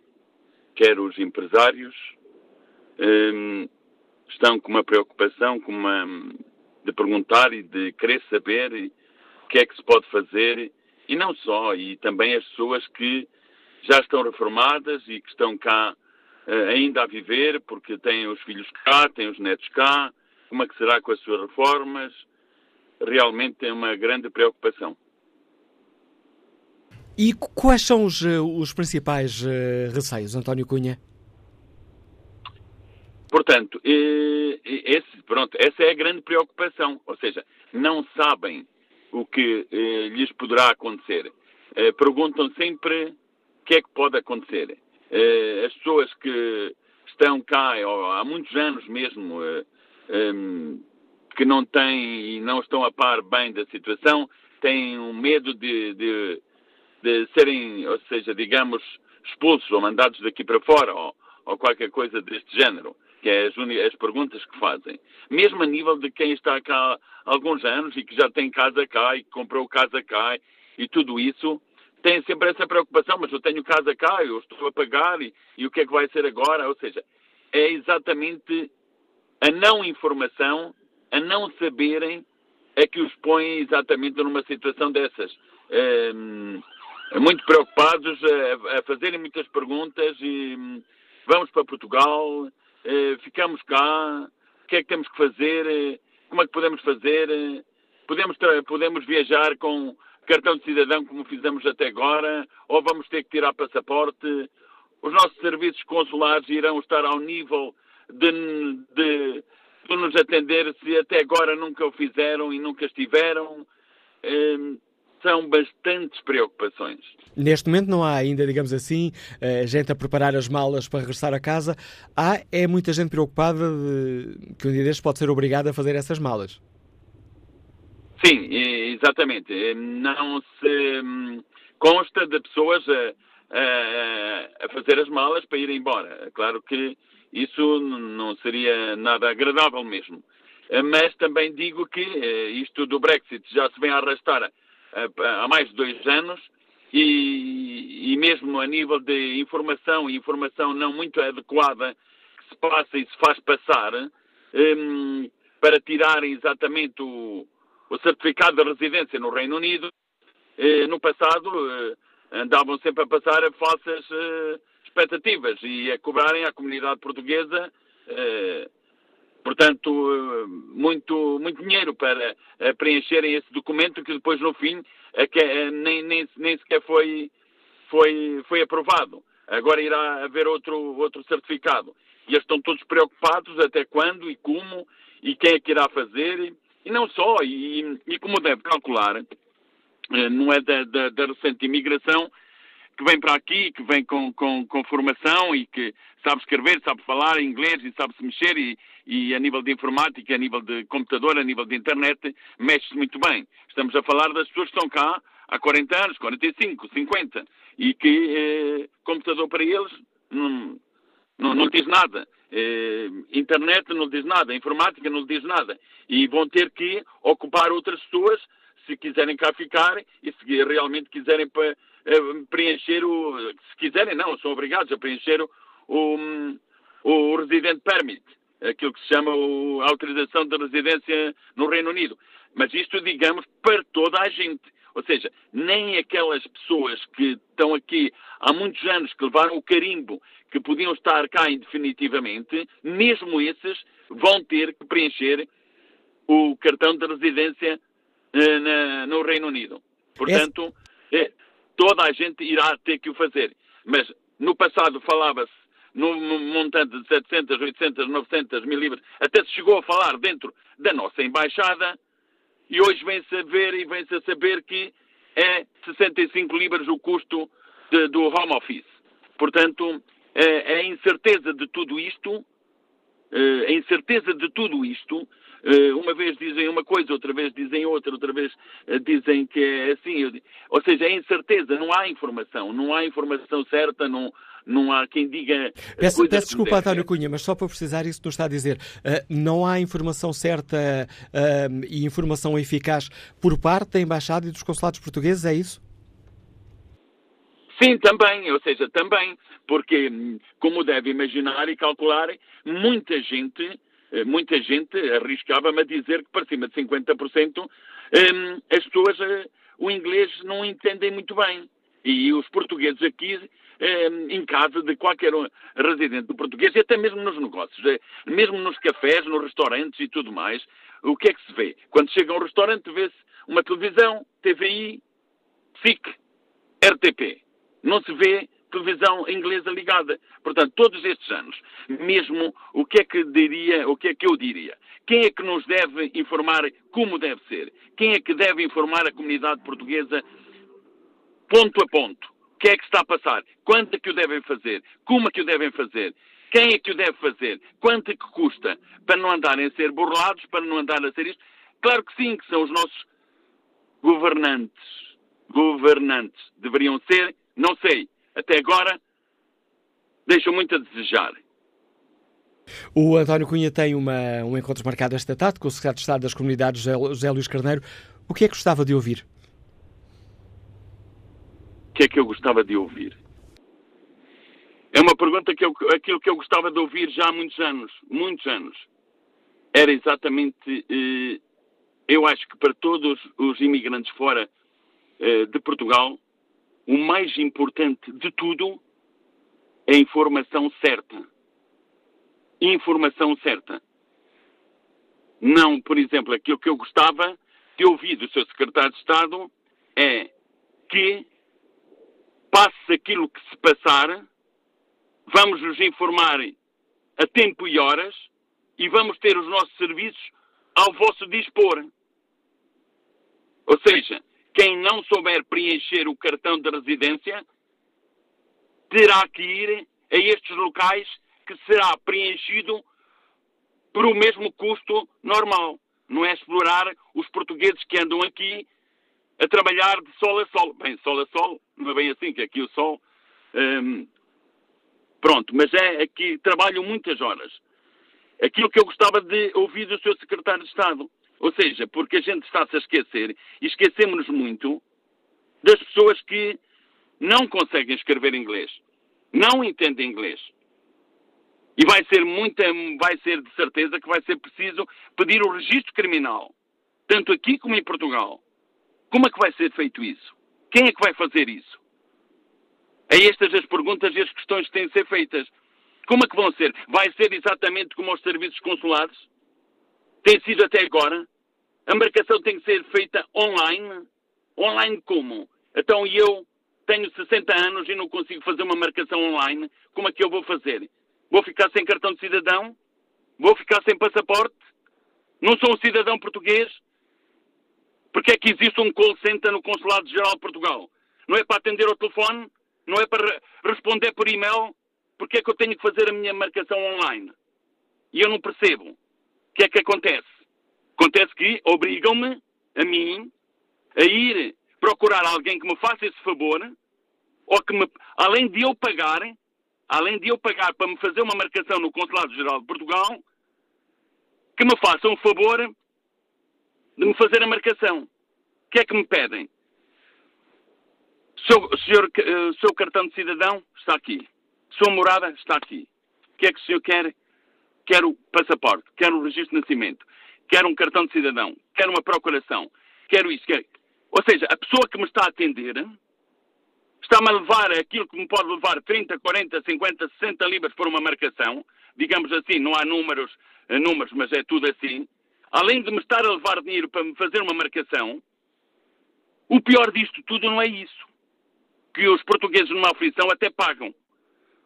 quer os empresários, eh, estão com uma preocupação com uma, de perguntar e de querer saber o que é que se pode fazer, e não só, e também as pessoas que já estão reformadas e que estão cá ainda a viver, porque têm os filhos cá, têm os netos cá, como é que será com as suas reformas? Realmente tem uma grande preocupação. E quais são os, eh, os principais uh, receios, António Cunha? Portanto, esse, pronto, essa é a grande preocupação. Ou seja, não sabem o que lhes poderá acontecer. perguntam sempre o que é que pode acontecer. Eh, as pessoas que estão cá há muitos anos mesmo, eh, que não têm e não estão a par bem da situação, têm um medo de, de, de serem, ou seja, digamos, expulsos ou mandados daqui para fora, ou, ou qualquer coisa deste género, que é as, as, perguntas que fazem. Mesmo a nível de quem está cá há alguns anos e que já tem casa cá e que comprou casa cá e tudo isso, têm sempre essa preocupação, mas eu tenho casa cá, eu estou a pagar e, e o que é que vai ser agora? Ou seja, é exatamente a não informação, a não saberem, é que os põe exatamente numa situação dessas. Um, muito preocupados a, a, fazerem muitas perguntas e um, vamos para Portugal, uh, ficamos cá, o que é que temos que fazer, como é que podemos fazer, podemos, podemos viajar com cartão de cidadão como fizemos até agora, ou vamos ter que tirar passaporte. Os nossos serviços consulares irão estar ao nível de, de, de nos atender se até agora nunca o fizeram e nunca estiveram. Hum, são bastantes preocupações. Neste momento não há ainda, digamos assim, eh, gente a preparar as malas para regressar a casa. Há é muita gente preocupada de, que um dia destes pode ser obrigada a fazer essas malas. Sim, exatamente. Não se hum, consta de pessoas a, a, a, fazer as malas para ir embora. Claro que isso não seria nada agradável mesmo. Mas também digo que eh, isto do Brexit já se vem a arrastar há mais de dois anos e, e mesmo a nível de informação e informação não muito adequada que se passa e se faz passar um, para tirar exatamente o, o certificado de residência no Reino Unido, eh, no passado eh, andavam sempre a passar a falsas eh, expectativas e a cobrarem à comunidade portuguesa, portanto, muito, muito dinheiro para preencherem esse documento que depois, no fim, nem, nem, nem sequer foi, foi, foi aprovado. Agora irá haver outro, outro certificado. E eles estão todos preocupados até quando e como e quem é que irá fazer e não só, e, e como deve calcular, eh, não é da, da, da, recente imigração que vem para aqui, que vem com, com, com, formação e que sabe escrever, sabe falar inglês e sabe se mexer e, e a nível de informática, a nível de computador, a nível de internet, mexe-se muito bem. Estamos a falar das pessoas que estão cá há 40 anos, 45, 50 e que eh, computador para eles não, não, não diz nada. Eh, internet não diz nada, informática não diz nada. E vão ter que ocupar outras pessoas se quiserem cá ficar e se realmente quiserem eh, preencher o. Se quiserem, não, são obrigados a preencher o, o, o Resident Permit, aquilo que se chama a autorização de residência no Reino Unido. Mas isto, digamos, para toda a gente. Ou seja, nem aquelas pessoas que estão aqui há muitos anos, que levaram o carimbo, que podiam estar cá indefinitivamente, mesmo esses vão ter que preencher o cartão de residência eh, na, no Reino Unido. Portanto, eh, toda a gente irá ter que o fazer. Mas no passado falava-se num montante de 700, 800, 900 mil libras, até se chegou a falar dentro da nossa embaixada, e hoje vem-se a ver e vem-se a saber que é 65 libras o custo de, do home office. Portanto, é, a incerteza de tudo isto, eh, a incerteza de tudo isto, eh, uma vez dizem uma coisa, outra vez dizem outra, outra vez eh, dizem que é assim. Ou seja, é incerteza, não há informação, não há informação certa, não, não há quem diga. Peço, peço desculpa, António Cunha, mas só para precisar isso que nos está a dizer, uh, não há informação certa uh, e informação eficaz por parte da Embaixada e dos consulados portugueses, é isso? Sim, também, ou seja, também, porque, como deve imaginar e calcular, muita gente, eh, muita gente arriscava-me a dizer que para cima de 50% um, as pessoas o inglês não entendem muito bem. E os portugueses aqui eh, em casa de qualquer residente português, e até mesmo nos negócios, eh, mesmo nos cafés, nos restaurantes e tudo mais, o que é que se vê? Quando chega a um restaurante, vê-se uma televisão, TVI, SIC, RTP. Não se vê televisão inglesa ligada. Portanto, todos estes anos, mesmo o que é que diria, o que é que eu diria? Quem é que nos deve informar como deve ser? Quem é que deve informar a comunidade portuguesa ponto a ponto? Que é que está a passar? Quanto é que o devem fazer? Como é que o devem fazer? Quem é que o deve fazer? Quanto é que custa? Para não andarem a ser burlados, para não andarem a ser isto? Claro que sim, que são os nossos governantes. Governantes. Deveriam ser, não sei, até agora, deixam muito a desejar. O António Cunha tem uma, um encontro marcado esta tarde com o Secretário de Estado das Comunidades, José Luís Carneiro. O que é que gostava de ouvir? O que é que eu gostava de ouvir? É uma pergunta que eu, aquilo que eu gostava de ouvir já há muitos anos, muitos anos. Era exatamente, eh, eu acho que para todos os imigrantes fora eh, de Portugal, o mais importante de tudo é a informação certa. Informação certa. Não, por exemplo, aquilo que eu gostava de ouvir do seu secretário de Estado é que passe aquilo que se passar, vamos nos informar a tempo e horas e vamos ter os nossos serviços ao vosso dispor. Ou seja, quem não souber preencher o cartão de residência terá que ir a estes locais que será preenchido por o mesmo custo normal. Não é explorar os portugueses que andam aqui a trabalhar de sol a sol. Bem, sol a sol, não é bem assim, que aqui o sol. Hum, pronto, mas é aqui trabalham muitas horas. Aquilo que eu gostava de ouvir do seu secretário de Estado. Ou seja, porque a gente está-se a esquecer, e esquecemos-nos muito das pessoas que não conseguem escrever inglês, não entendem inglês. E vai ser muita, vai ser de certeza que vai ser preciso pedir o registro criminal, tanto aqui como em Portugal. Como é que vai ser feito isso? Quem é que vai fazer isso? É estas as perguntas e as questões que têm de ser feitas. Como é que vão ser? Vai ser exatamente como os serviços consulares? Tem sido até agora? A marcação tem que ser feita online? Online como? Então eu tenho 60 anos e não consigo fazer uma marcação online. Como é que eu vou fazer? Vou ficar sem cartão de cidadão? Vou ficar sem passaporte? Não sou um cidadão português? Porque é que existe um call center no Consulado-Geral de Portugal? Não é para atender ao telefone? Não é para responder por e-mail? Porque é que eu tenho que fazer a minha marcação online? E eu não percebo. O que é que acontece? Acontece que obrigam-me, a mim, a ir procurar alguém que me faça esse favor, ou que me, além de eu pagar, além de eu pagar para me fazer uma marcação no Consulado-Geral de Portugal, que me faça um favor de me fazer a marcação. O que é que me pedem? Seu, senhor, uh, seu cartão de cidadão está aqui. Sua morada está aqui. O que é que o senhor quer? Quero o passaporte, quero o registro de nascimento, quero um cartão de cidadão, quero uma procuração, quero isso. Quero... Ou seja, a pessoa que me está a atender está-me a levar aquilo que me pode levar 30, 40, 50, 60 libras por uma marcação, digamos assim, não há números, eh, números, mas é tudo assim. Além de me estar a levar dinheiro para me fazer uma marcação, o pior disto tudo não é isso. Que os portugueses numa aflição até pagam.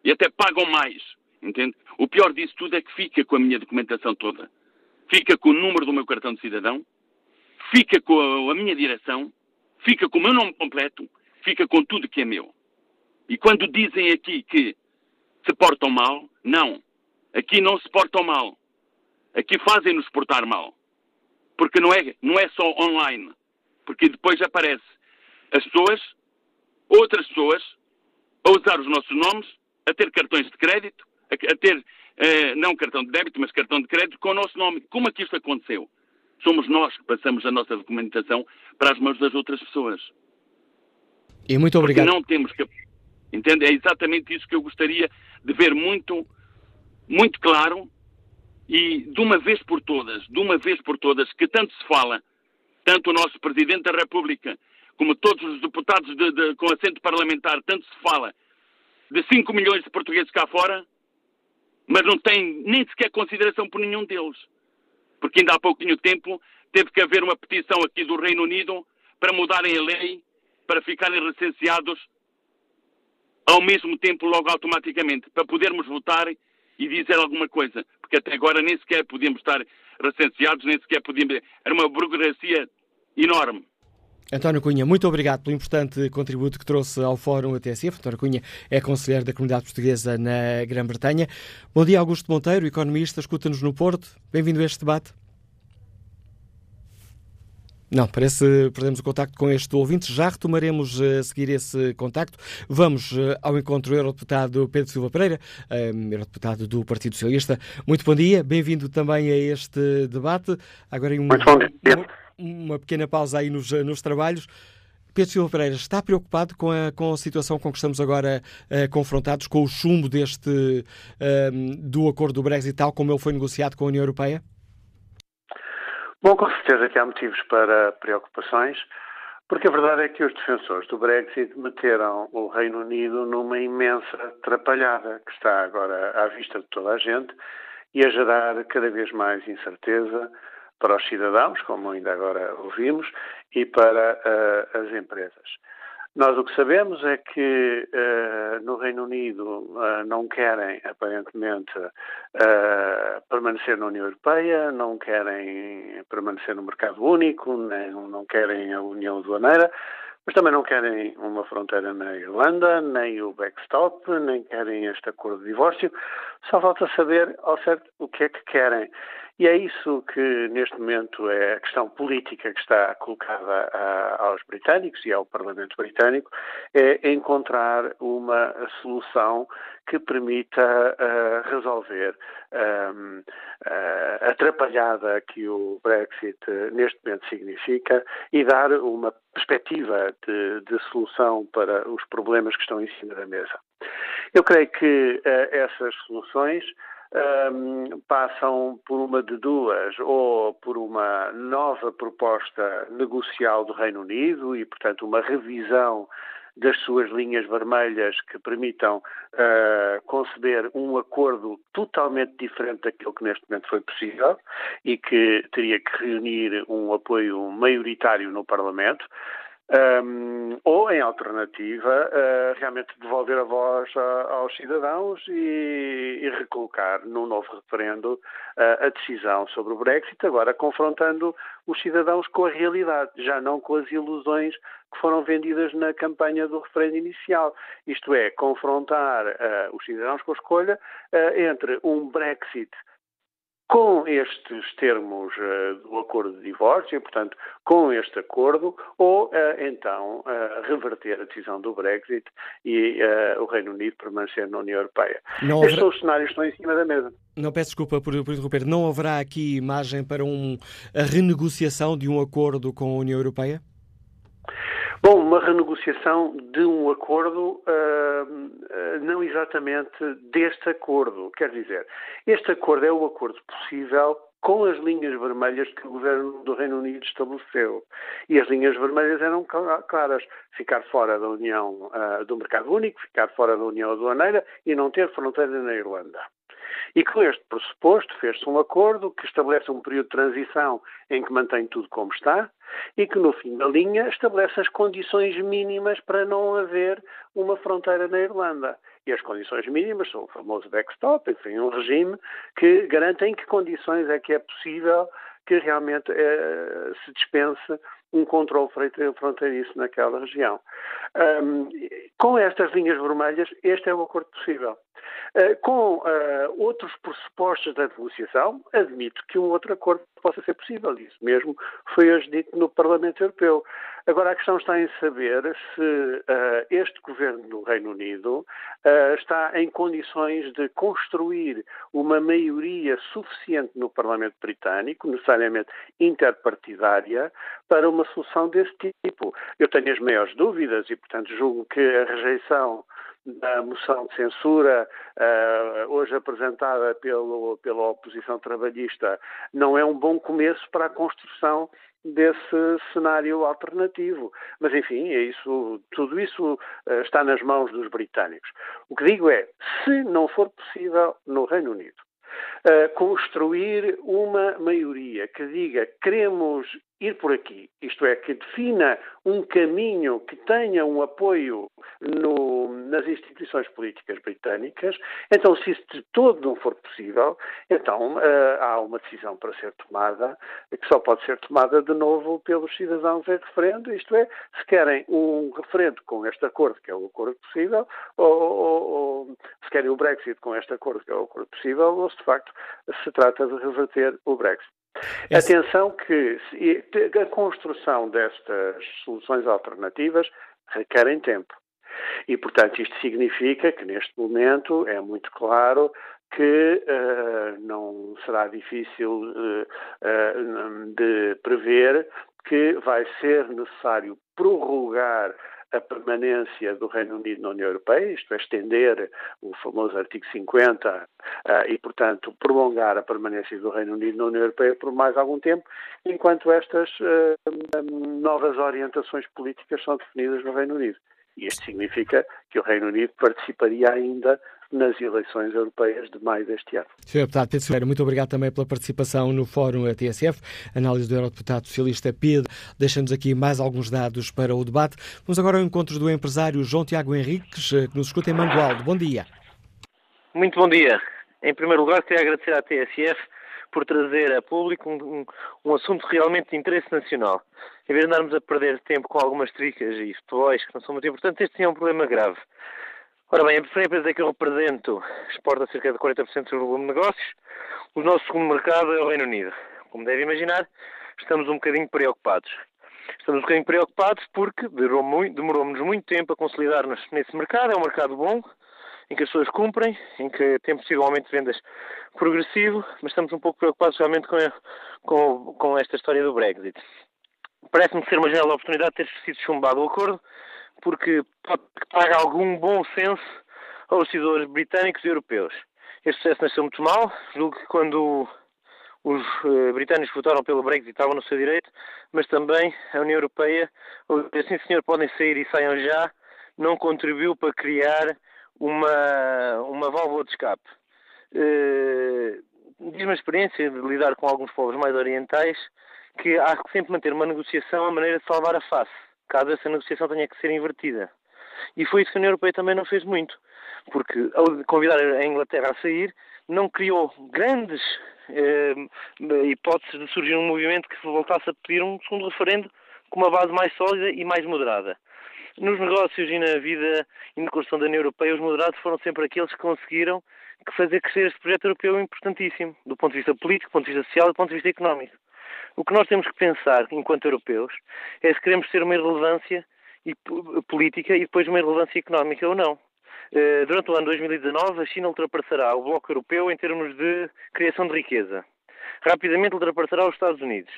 E até pagam mais. Entende? O pior disso tudo é que fica com a minha documentação toda. Fica com o número do meu cartão de cidadão, fica com a minha direção, fica com o meu nome completo, fica com tudo que é meu. E quando dizem aqui que se portam mal, não. Aqui não se portam mal. Aqui fazem-nos portar mal. Porque não é, não é só online. Porque depois aparece as pessoas, outras pessoas, a usar os nossos nomes, a ter cartões de crédito, a, a ter, eh, não cartão de débito, mas cartão de crédito com o nosso nome. Como é que isto aconteceu? Somos nós que passamos a nossa documentação para as mãos das outras pessoas. E muito obrigado. Porque não temos que. Entende? É exatamente isso que eu gostaria de ver muito, muito claro e de uma vez por todas, de uma vez por todas, que tanto se fala, tanto o nosso Presidente da República, como todos os deputados de, de, com assento parlamentar, tanto se fala de 5 milhões de portugueses cá fora, mas não tem nem sequer consideração por nenhum deles. Porque ainda há pouquinho tempo teve que haver uma petição aqui do Reino Unido para mudarem a lei para ficarem recenseados ao mesmo tempo, logo automaticamente, para podermos votar e dizer alguma coisa. Porque até agora nem sequer podíamos estar recenseados, nem sequer podíamos. Era uma burocracia enorme. António Cunha, muito obrigado pelo importante contributo que trouxe ao Fórum TSF. António Cunha é conselheiro da comunidade portuguesa na Grã-Bretanha. Bom dia, Augusto Monteiro, economista, escuta-nos no Porto. Bem-vindo a este debate. Não, parece que perdemos o contacto com este ouvinte. Já retomaremos eh, a seguir esse contacto. Vamos eh, ao encontro do Eurodeputado Pedro Silva Pereira, um, Eurodeputado do Partido Socialista. Muito bom dia, bem-vindo também a este debate. Agora um. Uma, pequena pausa aí nos, nos trabalhos. Pedro Silva Pereira está preocupado com a, com a situação com que estamos agora uh, confrontados, com o chumbo deste do acordo do Brexit, tal como ele foi negociado com a União Europeia? Bom, com certeza que há motivos para preocupações, porque a verdade é que os defensores do Brexit meteram o Reino Unido numa imensa atrapalhada que está agora à vista de toda a gente e a gerar cada vez mais incerteza para os cidadãos, como ainda agora ouvimos, e para uh, as empresas. Nós o que sabemos é que uh, no Reino Unido uh, não querem, aparentemente, uh, permanecer na União Europeia, não querem permanecer no mercado único, nem, não querem a União Aduaneira, mas também não querem uma fronteira na Irlanda, nem o backstop, nem querem este acordo de divórcio. Só falta saber ao certo o que é que querem. E é isso que, neste momento, é a questão política que está colocada a, aos britânicos e ao Parlamento britânico, é encontrar uma solução que permita uh, resolver um, uh, a atrapalhada que o Brexit neste momento significa e dar uma perspectiva de, de solução para os problemas que estão em cima da mesa. Eu creio que uh, essas soluções um, passam por uma de duas, ou por uma nova proposta negocial do Reino Unido e, portanto, uma revisão das suas linhas vermelhas que permitam uh, conceber um acordo totalmente diferente daquilo que neste momento foi possível e que teria que reunir um apoio maioritário no Parlamento. Um, ou, em alternativa, uh, realmente devolver a voz a, aos cidadãos e, e, recolocar num novo referendo uh, a decisão sobre o Brexit, agora confrontando os cidadãos com a realidade, já não com as ilusões que foram vendidas na campanha do referendo inicial. Isto é, confrontar uh, os cidadãos com a escolha entre um Brexit com estes termos uh, do acordo de divórcio, e, portanto, com este acordo, ou uh, então uh, reverter a decisão do Brexit e o Reino Unido permanecer na União Europeia. Não Estes haverá... são os cenários que estão em cima da mesa. Não peço desculpa por, por interromper. Não haverá aqui margem para um, a renegociação de um acordo com a União Europeia? Bom, uma renegociação de um acordo, uh, não exatamente deste acordo. Quer dizer, este acordo é o acordo possível com as linhas vermelhas que o governo do Reino Unido estabeleceu. E as linhas vermelhas eram claras: ficar fora da União uh, do Mercado Único, ficar fora da União Aduaneira e não ter fronteira na Irlanda. E com este pressuposto fez-se um acordo que estabelece um período de transição em que mantém tudo como está e que no fim da linha estabelece as condições mínimas para não haver uma fronteira na Irlanda. E as condições mínimas são o famoso backstop, enfim, um regime que garante em que condições é que é possível que realmente eh, se dispense um controle fronteiriço naquela região. Um, com estas linhas vermelhas, este é o acordo possível. Uh, com uh, outros pressupostos da negociação, admito que um outro acordo possa ser possível. Isso mesmo foi hoje dito no Parlamento Europeu. Agora, a questão está em saber se uh, este governo do Reino Unido uh, está em condições de construir uma maioria suficiente no Parlamento Britânico, necessariamente interpartidária, para uma solução desse tipo. Eu tenho as maiores dúvidas e, portanto, julgo que a rejeição da moção de censura uh, hoje apresentada pelo, pela oposição trabalhista não é um bom começo para a construção desse cenário alternativo. Mas, enfim, é isso, tudo isso uh, está nas mãos dos britânicos. O que digo é, se não for possível no Reino Unido uh, construir uma maioria que diga queremos ir por aqui, isto é, que defina um caminho que tenha um apoio no, nas instituições políticas britânicas, então se isso de todo não for possível, então uh, há uma decisão para ser tomada, que só pode ser tomada de novo pelos cidadãos em referendo, isto é, se querem um referendo com este acordo, que é o acordo possível, ou, ou, ou se querem o Brexit com este acordo, que é o acordo possível, ou se de facto se trata de reverter o Brexit. Esse... Atenção que a construção destas soluções alternativas requerem tempo. E, portanto, isto significa que, neste momento, é muito claro que uh, não será difícil uh, uh, de prever que vai ser necessário prorrogar a permanência do Reino Unido na União Europeia, isto é, estender o famoso artigo 50 uh, eh, e, portanto, prolongar a permanência do Reino Unido na União Europeia por mais algum tempo, enquanto estas uh, novas orientações políticas são definidas no Reino Unido. E isto significa que o Reino Unido participaria ainda nas eleições europeias de maio deste ano. Sr. Deputado Pedro Silveira, muito obrigado também pela participação no Fórum TSF. Análise do Eurodeputado Socialista Pedro. Deixamos aqui mais alguns dados para o debate. Vamos agora ao encontro do empresário João Tiago Henriques, eh, que nos escuta em Mangualdo. Bom dia. Muito bom dia. Em primeiro lugar, queria agradecer à TSF por trazer a público um, um, um, assunto realmente de interesse nacional. Em vez de andarmos a perder tempo com algumas tricas e futebols que não são muito importantes, este é um problema grave. Ora bem, a empresa que eu represento exporta cerca de 40% do volume de negócios. O nosso segundo mercado é o Reino Unido. Como deve imaginar, estamos um bocadinho preocupados. Estamos um bocadinho preocupados porque demorou-nos muito tempo a consolidar-nos nesse mercado. É um mercado bom, em que as pessoas cumprem, em que tem possível aumento de vendas progressivo, mas estamos um pouco preocupados realmente com, com, com esta história do Brexit. Parece-me ser uma janela de oportunidade ter sido chumbado o acordo, porque traga algum bom senso aos cidadãos britânicos e europeus. Este sucesso nasceu muito mal, julgo que quando os uh, britânicos votaram pelo Brexit estavam no seu direito, mas também a União Europeia, assim senhor, podem sair e saiam já, não contribuiu para criar uma, uma válvula de escape. Uh, Diz-me a experiência de lidar com alguns povos mais orientais que há que sempre manter uma negociação a maneira de salvar a face caso essa negociação tenha que ser invertida. E foi isso que a União Europeia também não fez muito, porque ao convidar a Inglaterra a sair, não criou grandes eh, hipóteses de surgir um movimento que voltasse a pedir um segundo referendo com uma base mais sólida e mais moderada. Nos negócios e na vida e na construção da União Europeia, os moderados foram sempre aqueles que conseguiram fazer crescer este projeto europeu importantíssimo, do ponto de vista político, do ponto de vista social e do ponto de vista económico. O que nós temos que pensar, enquanto europeus, é se queremos ter uma irrelevância política e depois uma irrelevância económica ou não. Eh, durante o ano 2019, a China ultrapassará o Bloco Europeu em termos de criação de riqueza. Rapidamente ultrapassará os Estados Unidos.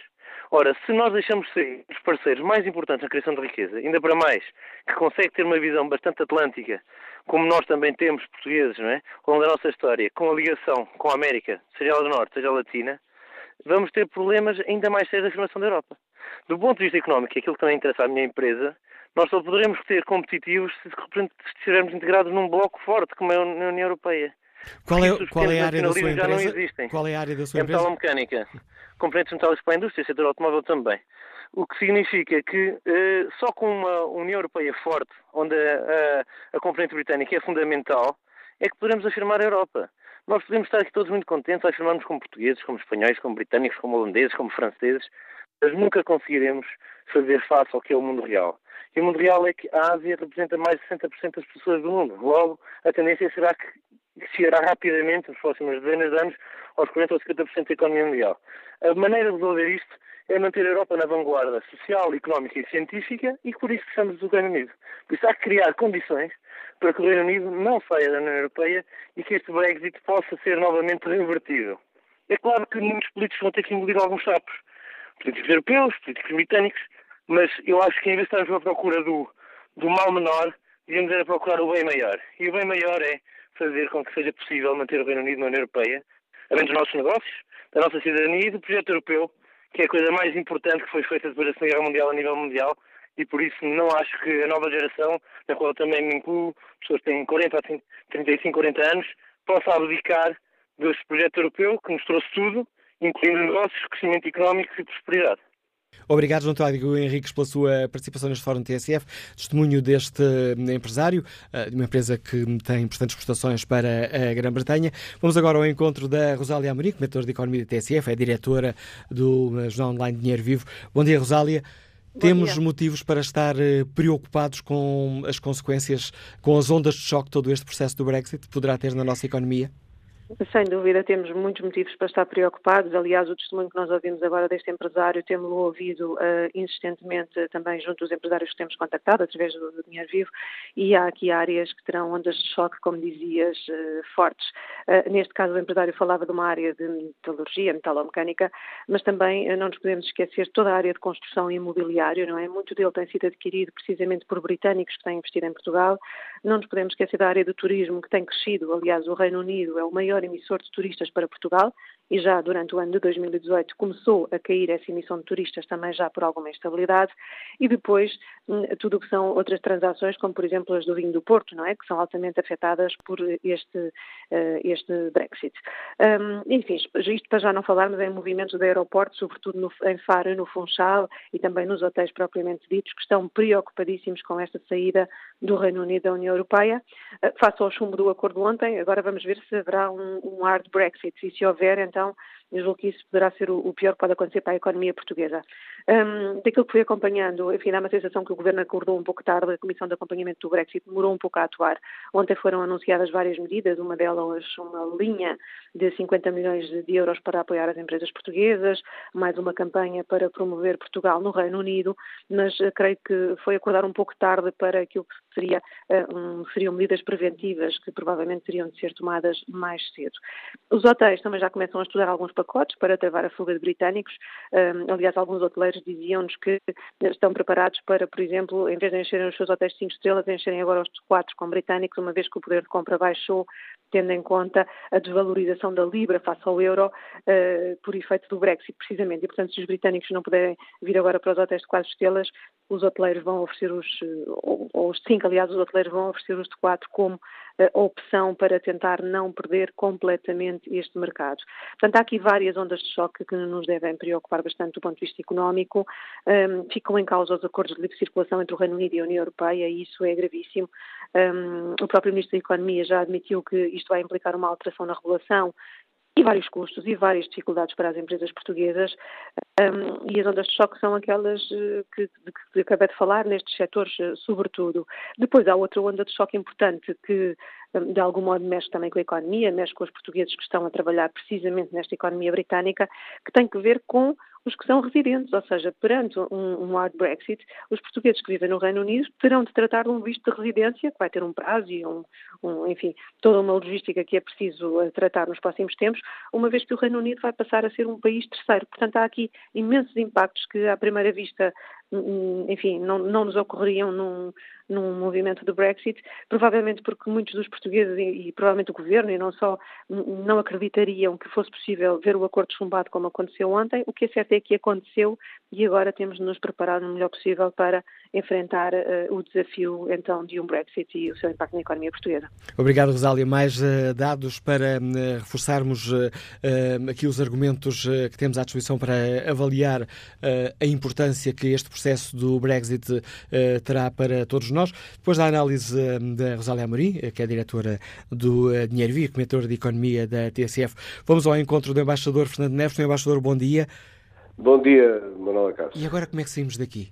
Ora, se nós deixamos ser os parceiros mais importantes na criação de riqueza, ainda para mais, que consegue ter uma visão bastante atlântica, como nós também temos, portugueses, não é? ao longo da nossa história, com a ligação com a América, seja ela do Norte, seja ela Latina, vamos ter problemas ainda mais sérios da afirmação da Europa. Do ponto de vista económico, aquilo que também interessa à minha empresa, nós só poderemos ser competitivos se estivermos integrados num bloco forte como é a União Europeia. Qual é, qual é a área da sua empresa? Qual é a área da sua é empresa? metalomecânica. Componentes metálicos para a indústria, setor automóvel também. O que significa que uh, só com uma União Europeia forte, onde a, a, a componente britânica é fundamental, é que poderemos afirmar a Europa. Nós podemos estar aqui todos muito contentes a afirmarmos como portugueses, como espanhóis, como britânicos, como holandeses, como franceses, mas nunca conseguiremos fazer face ao que é o mundo real. E o mundo real é que a Ásia representa mais de 60% das pessoas do mundo. Logo, a tendência será que chegará rapidamente, nos próximos dezenas de anos, aos 40 ou 50% da economia mundial. A maneira de resolver isto é manter a Europa na vanguarda social, económica e científica e por isso precisamos do Reino Unido. Por isso há que criar condições para que o Reino Unido não saia da União Europeia e que este Brexit possa ser novamente revertido. É claro que muitos políticos vão ter que engolir alguns sapos. Políticos europeus, políticos britânicos, mas eu acho que em vez de estarmos à procura do, do mal menor, devíamos era procurar o bem maior. E o bem maior é fazer com que seja possível manter o Reino Unido na União Europeia, além dos nossos negócios, da nossa cidadania e do projeto europeu, que é a coisa mais importante que foi feita depois da Segunda Guerra Mundial a nível mundial, e por isso não acho que a nova geração, na qual também me incluo, pessoas que têm 40, 35, 40 anos, possa abdicar deste projeto europeu que nos trouxe tudo, incluindo negócios, crescimento económico e prosperidade. Obrigado, João Cláudio Henriques, pela sua participação neste Fórum TSF. Testemunho deste eh, empresário, eh, de uma empresa que tem importantes prestações para a Grã-Bretanha. Vamos agora ao encontro da Rosália Amorim, comentadora de Economia da TSF, é diretora do eh, Jornal Online Dinheiro Vivo. Bom dia, Rosália. Temos motivos para estar preocupados com as consequências, com as ondas de choque que todo este processo do Brexit poderá ter na nossa economia? Sem dúvida, temos muitos motivos para estar preocupados. Aliás, o testemunho que nós ouvimos agora deste empresário, temos-lo ouvido uh, insistentemente também junto dos empresários que temos contactado, através do, do, Dinheiro Vivo, e há aqui áreas que terão ondas de choque, como dizias, uh, fortes. Uh, neste caso, o empresário falava de uma área de metalurgia, metalomecânica, mas também não nos podemos esquecer toda a área de construção e imobiliário, não é? Muito dele tem sido adquirido precisamente por britânicos que têm investido em Portugal. Não nos podemos esquecer da área do turismo, que tem crescido. Aliás, o Reino Unido é o maior maior emissor de turistas para Portugal e já durante o ano de 2018 começou a cair essa emissão de turistas também já por alguma instabilidade e depois hum, tudo o que são outras transações, como por exemplo as do vinho do Porto, não é? Que são altamente afetadas por este, eh, este Brexit. Um, enfim, isto para já não falarmos em movimentos de aeroportos, sobretudo no, em Faro no Funchal e também nos hotéis propriamente ditos, que estão preocupadíssimos com esta saída do Reino Unido da União Europeia. Uh, face ao chumbo do acordo ontem, agora vamos ver se haverá um, um hard Brexit e se houver, então então eu julgo que isso poderá ser o, pior que pode acontecer para a economia portuguesa. Um, daquilo que fui acompanhando, enfim, dá uma sensação que o Governo acordou um pouco tarde, a Comissão de Acompanhamento do Brexit demorou um pouco a atuar. Ontem foram anunciadas várias medidas, uma delas uma linha de 50 milhões de euros para apoiar as empresas portuguesas, mais uma campanha para promover Portugal no Reino Unido, mas uh, creio que foi acordar um pouco tarde para aquilo que seria, uh, um, seriam medidas preventivas que provavelmente teriam de ser tomadas mais cedo. Os hotéis também já começam a estudar alguns pacotes para travar a fuga de britânicos. Aliás, alguns hoteleiros diziam-nos que estão preparados para, por exemplo, em vez de encherem os seus hotéis de 5 estrelas, encherem agora os 4 com britânicos, uma vez que o poder de compra baixou, tendo em conta a desvalorização da Libra face ao euro uh, por efeito do Brexit, precisamente. E, portanto, se os britânicos não puderem vir agora para os hotéis de 4 estrelas, os hoteleiros vão oferecer os, ou, ou os 5, aliás, os hoteleiros vão oferecer os de 4 como a opção para tentar não perder completamente este mercado. Portanto, há aqui várias ondas de choque que nos devem preocupar bastante do ponto de vista económico. Um, ficam em causa os acordos de livre circulação entre o Reino Unido e a União Europeia e isso é gravíssimo. Um, o próprio Ministro da Economia já admitiu que isto vai implicar uma alteração na regulação e vários custos e várias dificuldades para as empresas portuguesas. Um, e as ondas de choque são aquelas eh, que, que, que acabei de falar, nestes setores, eh, sobretudo. Depois há outra onda de choque importante que, de algum modo, mexe também com a economia, mexe com os portugueses que estão a trabalhar precisamente nesta economia britânica, que tem que ver com os que são residentes, ou seja, perante um, um hard Brexit, os portugueses que vivem no Reino Unido terão de tratar de um visto de residência, que vai ter um prazo e, um, um, enfim, toda uma logística que é preciso eh, tratar nos próximos tempos, uma vez que o Reino Unido vai passar a ser um país terceiro. Portanto, há aqui imensos impactos que, à primeira vista, enfim, não, não nos ocorreriam num, num movimento do Brexit, provavelmente porque muitos dos portugueses e, e, provavelmente o governo e não só não acreditariam que fosse possível ver o acordo chumbado como aconteceu ontem. O que é certo é que aconteceu e agora temos de nos preparar o melhor possível para enfrentar uh, o desafio então de um Brexit e o seu impacto na economia portuguesa. Obrigado, Rosália. Mais uh, dados para uh, reforçarmos aqui os argumentos que temos à disposição para avaliar a importância que este processo do Brexit terá para todos nós. Depois da análise da Rosália Amorim, que é diretora do Dinheiro Vivo, comentadora de Economia da TSF, vamos ao encontro do embaixador Fernando Neves. Senhor embaixador, bom dia. Bom dia, Manuela Castro. E agora como é que saímos daqui?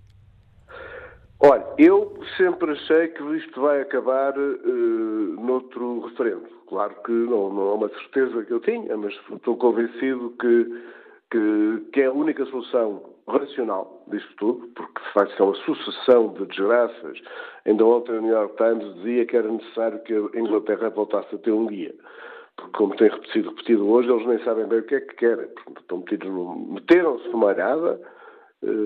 Olha, eu sempre achei que isto vai acabar uh, noutro referendo. Claro que não, não é uma certeza que eu tinha, mas estou convencido que, que, que é a única solução racional disto tudo, porque de facto é uma sucessão de desgraças. Ainda ontem o New York Times dizia que era necessário que a Inglaterra voltasse a ter um guia. Porque, como tem repetido, repetido hoje, eles nem sabem bem o que é que querem. Estão metidos no... Meteram-se numa arada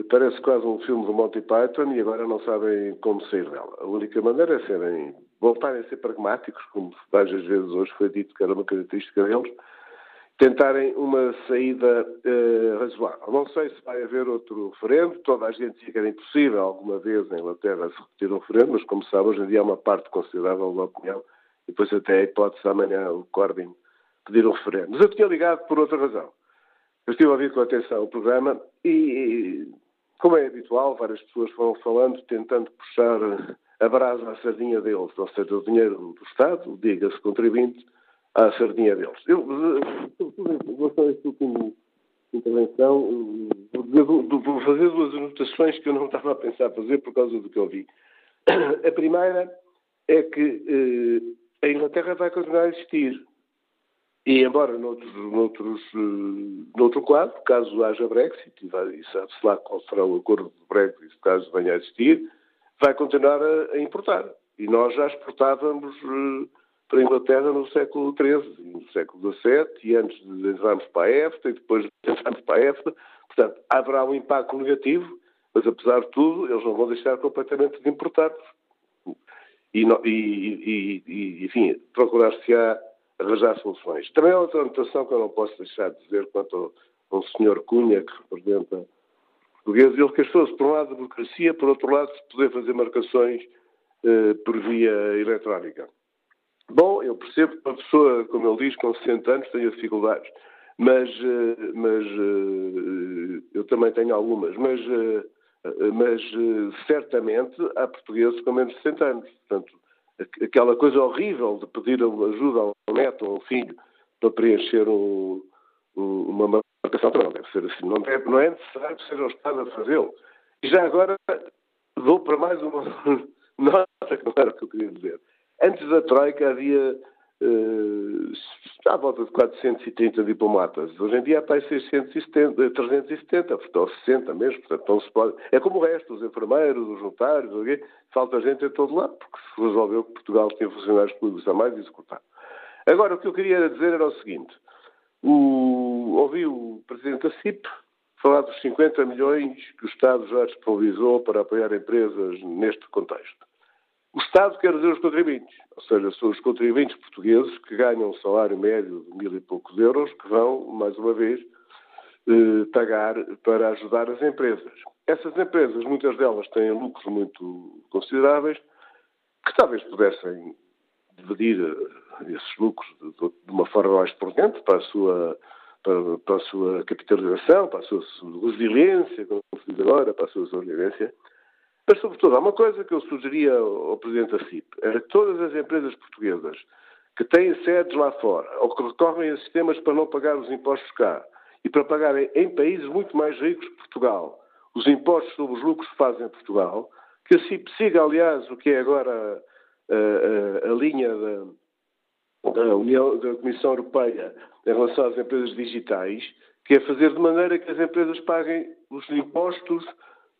parece quase um filme do Monty Python e agora não sabem como sair dela. A única maneira é serem, voltarem a ser pragmáticos, como várias vezes hoje foi dito que era uma característica deles, tentarem uma saída uh, razoável. Não sei se vai haver outro referendo, toda a gente dizia que era impossível alguma vez na Inglaterra se repetir um referendo, mas como sabe, hoje em dia há uma parte considerável da opinião, e depois até a hipótese amanhã o Corbyn pedir um referendo. Mas eu tinha ligado por outra razão. Eu estive a ouvir com atenção o programa e, como é habitual, várias pessoas foram falando, tentando puxar a brasa à sardinha deles, ou seja, o dinheiro do Estado, diga-se contribuinte, à sardinha deles. Eu, em a esta última intervenção, vou fazer duas anotações que eu não (laughs) estava a pensar fazer por causa do que eu vi. A primeira é que eh, a Inglaterra vai continuar a existir. E embora noutros, noutros, uh, noutro quadro, caso haja Brexit, e, e sabe-se lá qual será o acordo de Brexit, caso venha a existir, vai continuar a, a importar. E nós já exportávamos uh, para a Inglaterra no século XIII, no século XVII, e antes de entrarmos para a EFTA, e depois de entrarmos para a EFTA. Portanto, haverá um impacto negativo, mas apesar de tudo, eles não vão deixar completamente de importar. E, e, e, e enfim, procurar-se-á arranjar soluções. Também há outra anotação que eu não posso deixar de dizer quanto ao, ao Sr. Cunha, que representa portugueses, ele queixou-se, por um lado, da burocracia, por outro lado, de poder fazer marcações eh, por via eletrónica. Bom, eu percebo que uma pessoa, como ele diz, com 60 anos tenha dificuldades, mas, eh, mas eh, eu também tenho algumas, mas, eh, mas certamente há portugueses com menos de 60 anos. Portanto, aquela coisa horrível de pedir ajuda a um neto ou a um filho para preencher um, um, uma marcação, não deve ser assim. Não é, não é necessário que seja o Estado a fazê-lo. E já agora vou para mais uma (laughs) nota, que não era o que eu queria dizer. Antes da Troika havia à volta de 430 diplomatas. Hoje em dia há para 670, 370, portanto, 60 mesmo. Portanto, não se pode... É como o resto, os enfermeiros, os notários, okay? falta gente em todo lado, porque se resolveu que Portugal tinha funcionários públicos a mais e se cortar. Agora, o que eu queria dizer era o seguinte. O... Ouvi o Presidente da CIP falar dos 50 milhões que o Estado já disponibilizou para apoiar empresas neste contexto. O Estado quer dizer os contribuintes, ou seja, são os contribuintes portugueses que ganham um salário médio de mil e poucos euros que vão, mais uma vez, eh, pagar para ajudar as empresas. Essas empresas, muitas delas têm lucros muito consideráveis, que talvez pudessem dividir eh, esses lucros de, uma forma mais prudente para a sua para, para, a sua capitalização, para a sua resiliência, como se diz agora, para a sua resiliência. Mas, sobretudo, há uma coisa que eu sugeria ao Presidente da CIP, era que todas as empresas portuguesas que têm sedes lá fora, ou que recorrem a sistemas para não pagar os impostos cá, e para pagarem em países muito mais ricos que Portugal, os impostos sobre os lucros que fazem em Portugal, que a CIP siga, aliás, o que é agora a, a, a linha da, da, União, da Comissão Europeia em relação às empresas digitais, que é fazer de maneira que as empresas paguem os impostos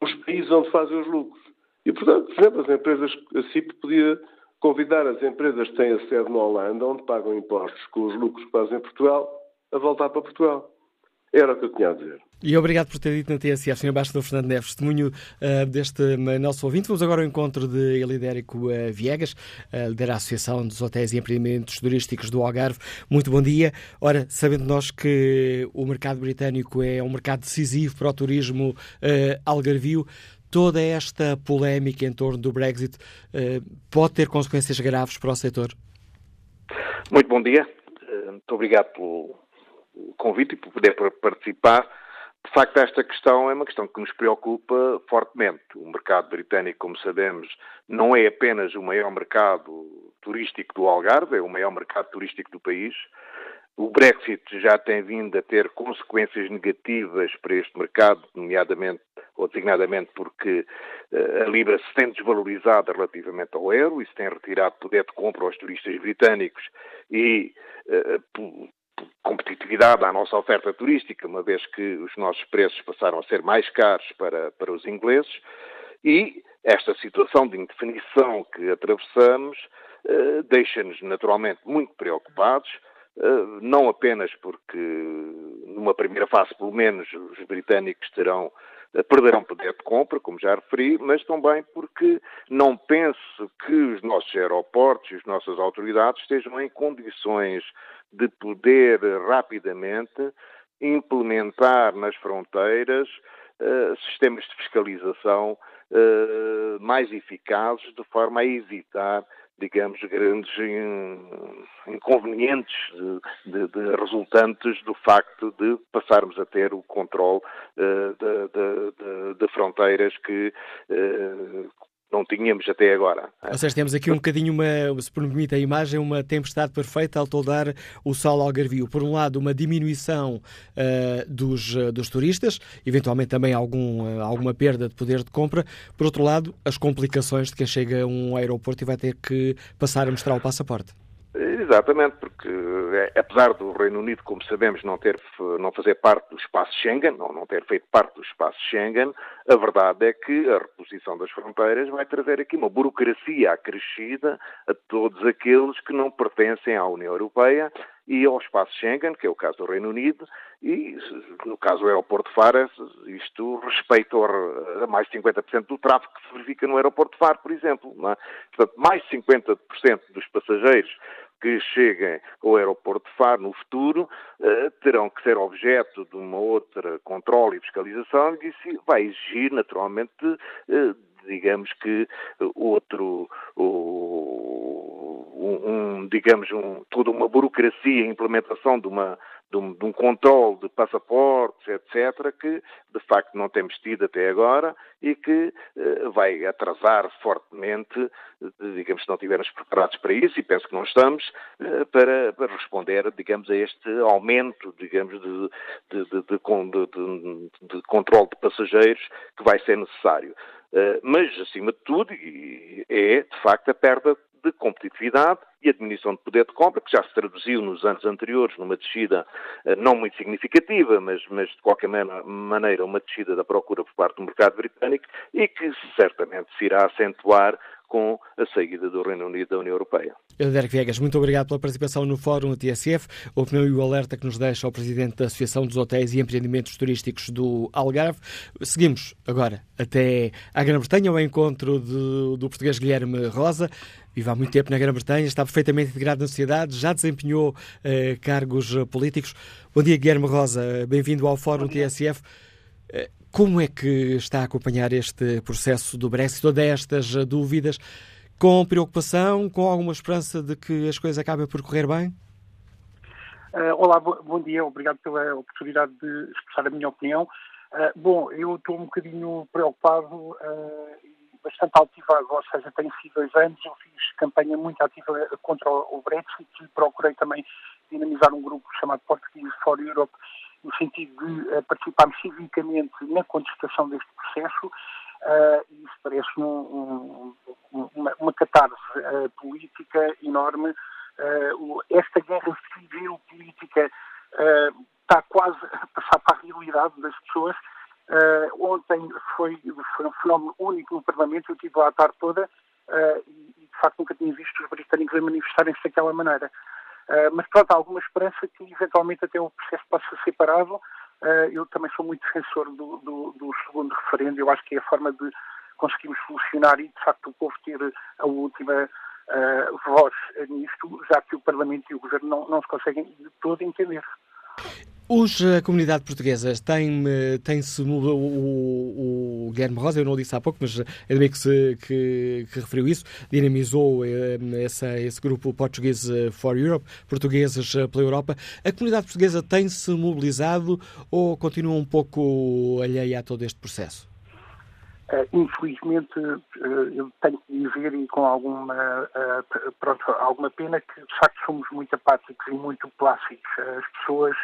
os países onde fazem os lucros. E, portanto, por exemplo, as empresas, a CIP podia convidar as empresas que têm a sede na Holanda, onde pagam impostos com os lucros que fazem em Portugal, a voltar para Portugal. Era o que eu tinha a dizer. E obrigado por ter dito na TSF, Sr. Embaixador Fernando Neves, testemunho uh, deste uh, nosso ouvinte. Vamos agora ao encontro de Elidérico uh, Viegas, uh, lidera a Associação dos Hotéis e Empreendimentos Turísticos do Algarve. Muito bom dia. Ora, sabendo nós que o mercado britânico é um mercado decisivo para o turismo algarvio, toda esta polémica em torno do Brexit pode ter consequências graves para o setor? Muito bom dia. Muito obrigado pelo convite e por poder participar. De facto, esta questão é uma questão que nos preocupa fortemente. O mercado britânico, como sabemos, não é apenas o maior mercado turístico do Algarve, é o maior mercado turístico do país. O Brexit já tem vindo a ter consequências negativas para este mercado, nomeadamente ou designadamente porque uh, a Libra se tem desvalorizado relativamente ao euro, isso tem retirado poder de compra aos turistas britânicos e uh, competitividade à nossa oferta turística, uma vez que os nossos preços passaram a ser mais caros para, para os ingleses, e esta situação de indefinição que atravessamos uh, deixa-nos naturalmente muito preocupados, uh, não apenas porque, numa primeira fase, pelo menos, os britânicos terão eh, perderão poder de compra, como já referi, mas também porque não penso que os nossos aeroportos e as nossas autoridades estejam em condições de poder rapidamente implementar nas fronteiras uh, sistemas de fiscalização uh, mais eficazes, de forma a evitar, digamos, grandes inconvenientes de, de, de resultantes do facto de passarmos a ter o controle uh, de, fronteiras que não tínhamos até agora. Ou seja, temos aqui um bocadinho, uma, se permite a imagem, uma tempestade perfeita ao toldar o sol algarvio. Por um lado, uma diminuição uh, dos, uh, dos turistas, eventualmente também algum, uh, alguma perda de poder de compra. Por outro lado, as complicações de quem chega a um aeroporto e vai ter que passar a mostrar o passaporte. Exatamente, porque é, apesar do Reino Unido, como sabemos, não, ter, não fazer parte do espaço Schengen, não, não ter feito parte do espaço Schengen, a verdade é que a reposição das fronteiras vai trazer aqui uma burocracia acrescida a todos aqueles que não pertencem à União Europeia e ao espaço Schengen, que é o caso do Reino Unido, e no caso do aeroporto de Faro, isto respeita a mais de 50% do tráfego que se verifica no aeroporto de Faro, por exemplo. É? Portanto, mais de 50% dos passageiros que cheguem ao aeroporto de Faro no futuro uh, terão que ser objeto de uma outra controle e fiscalização e isso vai exigir naturalmente uh, digamos que outro um, digamos um, toda uma burocracia implementação de uma de um, de um controle de passaportes, etc., que de facto não temos tido até agora e que uh, vai atrasar fortemente, digamos, se não estivermos preparados para isso, e penso que não estamos, uh, para, para, responder, digamos, a este aumento, digamos, de, de, de, de, controle de passageiros que vai ser necessário. Uh, mas, acima de tudo, é, de facto, a perda de competitividade e diminuição de poder de compra, que já se traduziu nos anos anteriores numa descida eh, não muito significativa, mas, mas de qualquer maneira uma descida da procura por parte do mercado britânico e que certamente se irá acentuar com a saída do Reino Unido da União Europeia. Derek Viegas, muito obrigado pela participação no Fórum TSF, a opinião e o alerta que nos deixa o Presidente da Associação dos Hotéis e Empreendimentos Turísticos do Algarve. Seguimos agora até à Grã-Bretanha, ao encontro do, do português Guilherme Rosa. Vive há muito tempo na Grã-Bretanha, está perfeitamente integrado na sociedade, já desempenhou eh, cargos políticos. Bom dia, Guilherme Rosa, bem-vindo ao Fórum TSF. Eh, como é que está a acompanhar este processo do Brexit, todas estas dúvidas, com preocupação, com alguma esperança de que as coisas acabem por correr bem? Uh, olá, bom dia, obrigado pela oportunidade de expressar a minha opinião. Uh, bom, eu estou um bocadinho preocupado uh, bastante ativado, ou seja, tenho sido dois anos, eu fiz campanha muito ativa contra o Brexit e procurei também dinamizar um grupo chamado Portuguese for Europe no sentido de uh, participarmos civicamente na contestação deste processo, uh, isso parece um, um, uma, uma catarse uh, política enorme. esta guerra civil política está quase a passar para a realidade das pessoas. Ontem foi, foi, um fenómeno único no Parlamento, eu estive lá a tarde toda e, de facto, nunca tinha visto os britânicos manifestarem-se daquela maneira. Uh, mas pronto, há alguma esperança que eventualmente até o processo possa ser parado. eu também sou muito defensor do, do, do segundo referendo. Eu acho que é a forma de conseguirmos solucionar e, de facto, o povo ter a última uh, voz nisto, já que o Parlamento e o Governo não, não se conseguem de todo entender. Os, a comunidade portuguesa tem, tem-se o, o, o, Guilherme Rosa, eu não o disse há pouco, mas ainda bem que, se, que, que referiu isso, dinamizou eh, essa, esse grupo Português for Europe, Portugueses pela Europa. A comunidade portuguesa tem-se mobilizado ou continua um pouco alheia a todo este processo? Infelizmente, eu tenho que dizer, e com alguma, pronto, alguma pena, que de facto somos muito apáticos e muito plásticos. As pessoas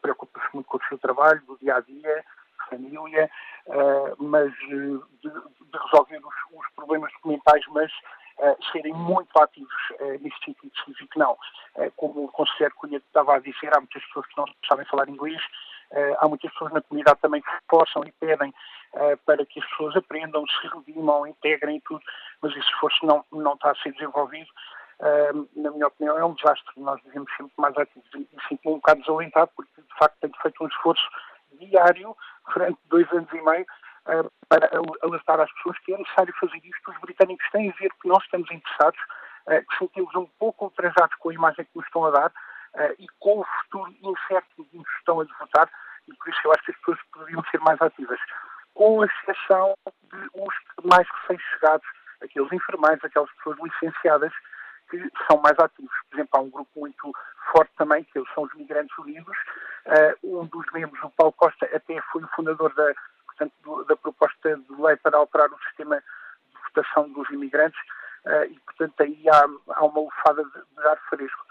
preocupam-se muito com o seu trabalho, do dia a dia, família, mas de, de resolver os, os, problemas documentais, mas serem muito ativos neste sentido, que não. como o conselheiro Cunha estava a dizer, há muitas pessoas que não sabem falar inglês, há muitas pessoas na comunidade também que esforçam e pedem para que as pessoas aprendam, se redimam, integrem e tudo, mas esse esforço não, não está a ser desenvolvido. Na minha opinião, é um desastre. Nós devemos sempre mais ativos e sinto-me um bocado desalentado porque, de facto, tenho feito um esforço diário durante dois anos e meio uh, para alertar às pessoas que é necessário fazer isto. Os britânicos têm a ver que nós estamos interessados, uh, que sentimos um pouco ultrajados com a imagem que nos estão a dar uh, e com o futuro incerto que nos estão a votar, e por isso eu acho que as pessoas poderiam ser mais ativas com exceção de os mais recém-chegados, aqueles enfermeiros, aquelas pessoas licenciadas que são mais ativos. Por exemplo, há um grupo muito forte também, que são os Migrantes Unidos. Uh, um dos membros, o Paulo Costa, até foi o fundador da, portanto, do, da proposta de lei para alterar o sistema de votação dos imigrantes uh, e, portanto, aí há, há uma lufada de, de ar fresco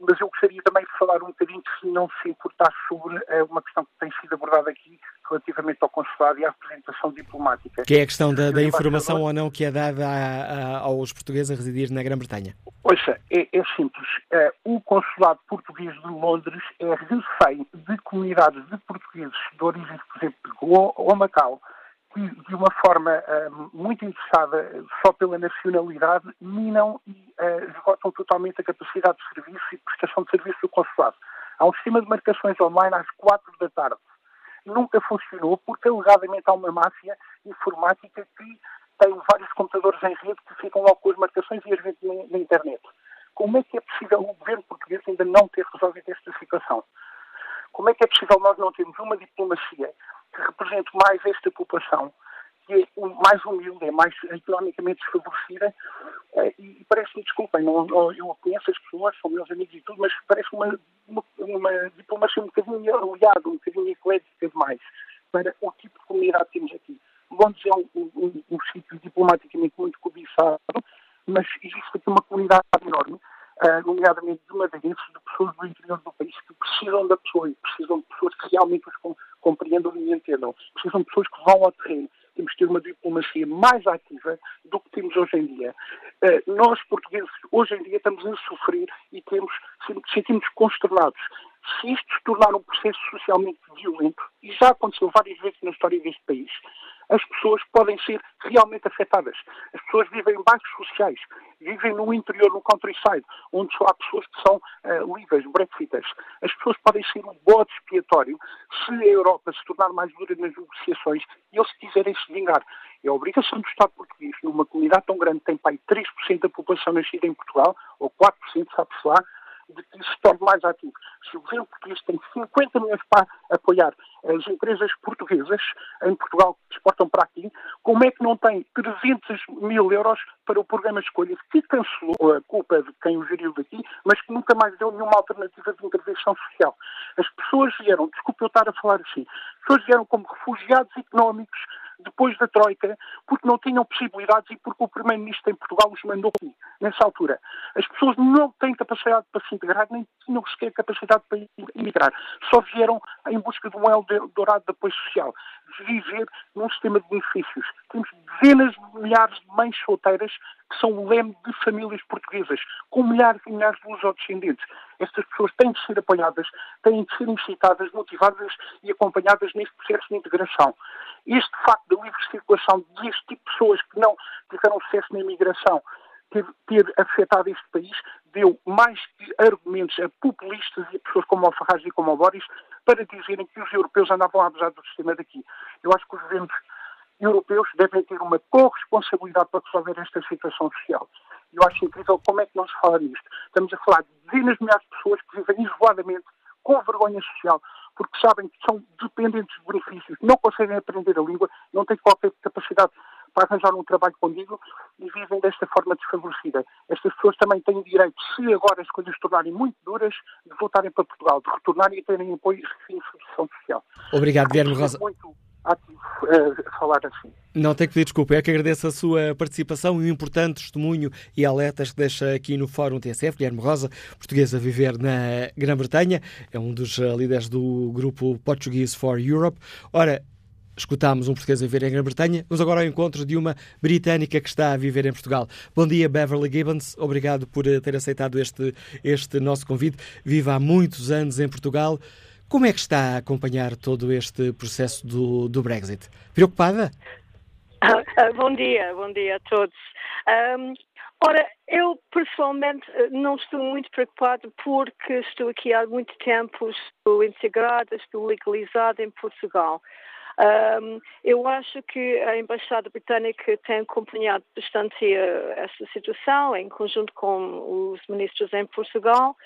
mas eu gostaria também de falar um bocadinho, se não se importar, sobre uh, uma questão que tem sido abordada aqui relativamente ao consulado e à representação diplomática. Que é a questão da, da informação ou não que é dada a, a, aos portugueses a residir na Grã-Bretanha. Ouça, é, é simples. Uh, o consulado português de Londres é refém de comunidades de portugueses de origem, por exemplo, de Goa ou Macau, que, de uma forma uh, muito interessada só pela nacionalidade, minam e uh, esgotam totalmente a capacidade de serviço e prestação de serviço do consulado. Há um sistema de marcações online às quatro da tarde. Nunca funcionou porque, alegadamente, há uma máfia informática que tem vários computadores em rede que ficam logo com as marcações e as vende na internet. Como é que é possível o governo português ainda não ter resolvido esta situação? Como é que é possível nós não termos uma diplomacia que represente mais esta população, que é mais humilde, é mais economicamente desfavorecida, eh, e parece-me, desculpem, não, eu conheço as pessoas, são meus amigos e tudo, mas parece uma, uma, uma diplomacia um bocadinho aliada, um bocadinho eclética demais, para o tipo de comunidade que temos aqui. Londres é um, um, um sítio diplomaticamente muito cobiçado, mas existe aqui uma comunidade enorme uh, nomeadamente de madeirenses, de pessoas do interior do país que precisam de apoio, precisam de pessoas que realmente os compreendam e entendam, precisam de pessoas que vão ao terreno. Temos que ter uma diplomacia mais ativa do que temos hoje em dia. Uh, nós, portugueses, hoje em dia estamos a sofrer e temos, sentimos consternados. Se isto se tornar um processo socialmente violento, e já aconteceu várias vezes na história deste país, as pessoas podem ser realmente afetadas. As pessoas vivem em bairros sociais, vivem no interior, no countryside, onde só há pessoas que são uh, livres, brexitas. As pessoas podem ser um bode expiatório se a Europa se tornar mais dura nas negociações e eles quiserem se vingar. É a obrigação do Estado português, numa comunidade tão grande, tem pai 3% da população nascida em Portugal, ou 4%, sabe-se lá, de que se torne mais ativo. Se o governo português tem 50 milhões para apoiar as empresas portuguesas em Portugal que exportam para aqui, como é que não tem 300 mil euros para o programa Escolhas, que cancelou a culpa de quem o geriu daqui, mas que nunca mais deu nenhuma alternativa de intervenção social? As pessoas vieram, desculpe eu estar a falar assim, as pessoas vieram como refugiados económicos depois da Troika, porque não tinham possibilidades e porque o Primeiro-Ministro em Portugal os mandou aqui, nessa altura. As pessoas não têm capacidade para se integrar, nem tinham sequer capacidade para emigrar. Só vieram em busca de um elo dourado de apoio social. Viver num sistema de benefícios. Temos dezenas de milhares de mães solteiras que são o leme de famílias portuguesas, com milhares e milhares de lusodescendentes. Estas pessoas têm de ser apoiadas, têm de ser incitadas, motivadas e acompanhadas neste processo de integração. Este facto da livre circulação deste tipo de pessoas que não tiveram sucesso na imigração ter, ter afetado este país deu mais argumentos a populistas e a pessoas como o Farage e como o Boris para dizerem que os europeus andavam a abusar do sistema daqui. Eu acho que os governos europeus devem ter uma corresponsabilidade para resolver esta situação social. Eu acho incrível como é que não se fala nisto. Estamos a falar de dezenas de milhares de pessoas que vivem isoladamente, com vergonha social, porque sabem que são dependentes de benefícios, não conseguem aprender a língua, não têm qualquer capacidade para arranjar um trabalho contigo e vivem desta forma desfavorecida. Estas pessoas também têm direito, se agora as coisas se tornarem muito duras, de voltarem para Portugal, de retornarem e terem apoio e instituição social. Obrigado, Guilherme Rosa. Muito uh, falar assim. Não tem que pedir desculpa, é que agradeço a sua participação e o importante testemunho e alertas que deixa aqui no Fórum TSF. Guilherme Rosa, português a viver na Grã-Bretanha, é um dos líderes do grupo Portuguese for Europe. Ora, escutámos um português a viver em Grã-Bretanha, vamos agora ao encontro de uma britânica que está a viver em Portugal. Bom dia, Beverly Gibbons, obrigado por ter aceitado este, este nosso convite. Viva há muitos anos em Portugal. Como é que está a acompanhar todo este processo do, do Brexit? Preocupada? (laughs) Bom dia, bom dia a todos. Um, ora, eu pessoalmente não estou muito preocupado porque estou aqui há muito tempo, estou integrada, estou legalizada em Portugal. Um, eu acho que a Embaixada Britânica tem acompanhado bastante uh, esta situação, em conjunto com os ministros em Portugal,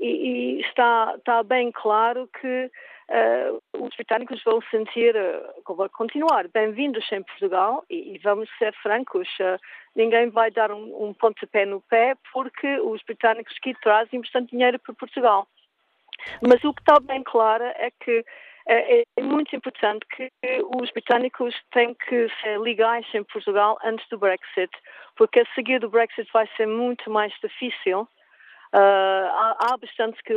e, e está, está, bem claro que uh, os britânicos vão sentir, uh, vão continuar bem-vindos em Portugal, e, e, vamos ser francos, uh, ninguém vai dar um, um pontapé no pé porque os britânicos que trazem bastante dinheiro para Portugal. Mas o que está bem claro é que é, é muito importante que os britânicos têm que ser legais em Portugal antes do Brexit, porque a seguir do Brexit vai ser muito mais difícil. Uh, há, há bastantes que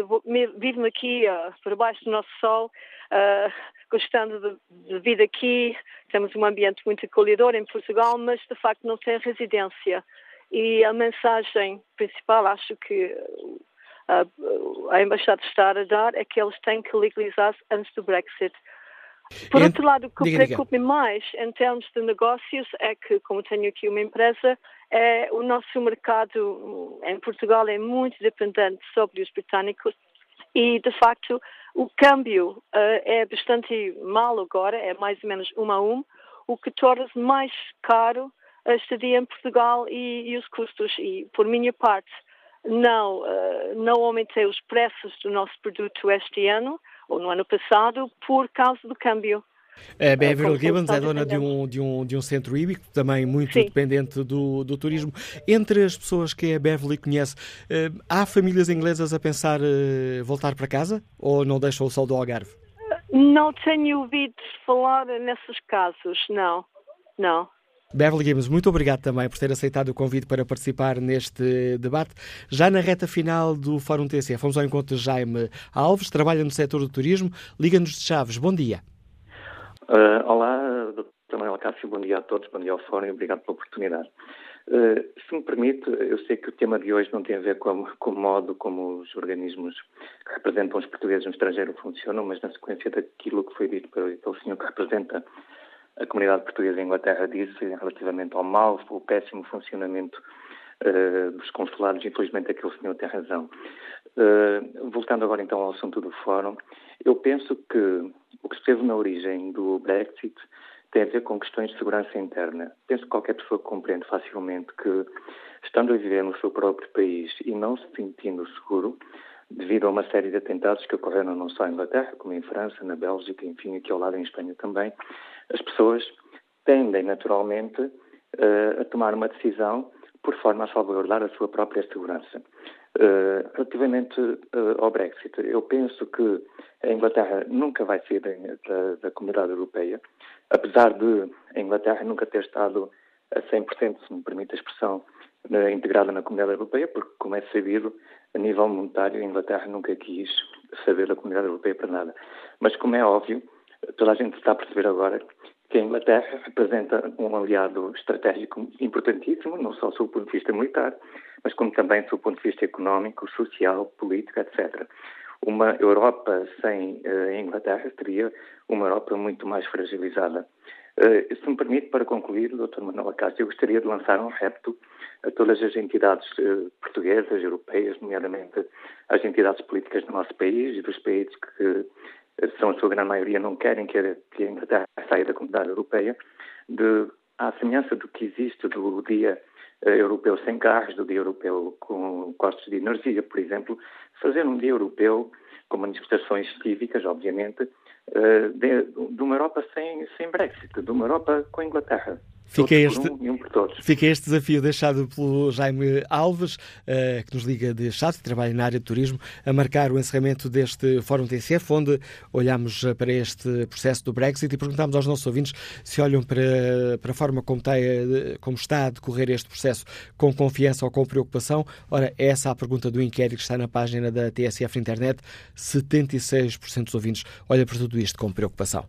vivem aqui uh, por baixo do nosso sol, uh, gostando de, de vida aqui. Temos um ambiente muito acolhedor em Portugal, mas de facto não tem residência. E a mensagem principal, acho que a, a Embaixada está a dar é que eles têm que legalizar-se antes do Brexit. Por e, outro lado, o que preocupa mais em termos de negócios é que, como tenho aqui uma empresa, é, o nosso mercado em Portugal é muito dependente sobre os britânicos e, de facto, o câmbio uh, é bastante mal agora, é mais ou menos um a um, o que torna mais caro a estadia em Portugal e, e os custos. E, por minha parte, não, uh, não aumentei os preços do nosso produto este ano, ou no ano passado, por causa do câmbio. A Beverly Gibbons é dona de um, de, um, de um centro híbrico, também muito Sim. dependente do, do turismo. Entre as pessoas que a Beverly conhece, uh, há famílias inglesas a pensar uh, voltar para casa ou não deixam o sol do Algarve? Não tenho ouvido falar nesses casos, não. Não. Beverly Gibbons, muito obrigado também por ter aceitado o convite para participar neste debate. Já na reta final do Fórum TCF, fomos ao encontro de Jaime Alves, trabalha no setor do turismo, liga-nos de Chaves. Bom dia. Uh, olá, Dr. Manuel Cássio, bom dia a todos, bom dia ao Fórum e obrigado pela oportunidade. Uh, se me permite, eu sei que o tema de hoje não tem a ver com, com o modo como os organismos que representam os portugueses no estrangeiro funcionam, mas na sequência daquilo que foi dito pelo, senhor que representa a comunidade portuguesa em Inglaterra disse relativamente ao mau, ao péssimo funcionamento uh, dos consulados. Infelizmente, aquele senhor tem razão. Uh, voltando agora então ao assunto do Fórum, eu penso que o que esteve na origem do Brexit tem a ver com questões de segurança interna. Penso que qualquer pessoa compreende facilmente que, estando a viver no seu próprio país e não se sentindo seguro, devido a uma série de atentados que ocorreram não só em Inglaterra, como em França, na Bélgica, enfim, aqui ao lado em Espanha também, as pessoas tendem naturalmente uh, a tomar uma decisão por forma a salvaguardar a sua própria segurança. Uh, relativamente uh, ao Brexit, eu penso que a Inglaterra nunca vai sair da, da, da, comunidade europeia, apesar de a Inglaterra nunca ter estado a 100%, se me permite a expressão, integrada na comunidade europeia, porque, como é sabido, a nível monetário, a Inglaterra nunca quis saber da comunidade europeia para nada. Mas, como é óbvio, toda a gente está a perceber agora que a Inglaterra representa um aliado estratégico importantíssimo, não só do ponto de vista militar, mas como também do ponto de vista económico, social, político, etc. Uma Europa sem uh, Inglaterra seria uma Europa muito mais fragilizada. Uh, se me permite, para concluir, Dr. Manuel Acácio, eu gostaria de lançar um repto a todas as entidades uh, portuguesas, europeias, nomeadamente as entidades políticas do nosso país e dos países que uh, são a sua grande maioria não querem que a Inglaterra saia da comunidade europeia, de, à semelhança do que existe do dia europeu sem carros, do dia europeu com costos de energia, por exemplo, fazer um dia europeu com manifestações cívicas, obviamente, de, de uma Europa sem, sem Brexit, de uma Europa com a Inglaterra. Fica este, um, um fica este desafio deixado pelo Jaime Alves, uh, que nos liga de Chaves, que trabalha na área de turismo, a marcar o encerramento deste Fórum TCF, onde olhamos para este processo do Brexit e perguntamos aos nossos ouvintes se olham para, para a forma como está, como está a decorrer este processo com confiança ou com preocupação. Ora, essa é a pergunta do inquérito que está na página da TSF na internet. 76% dos ouvintes olham para tudo isto com preocupação.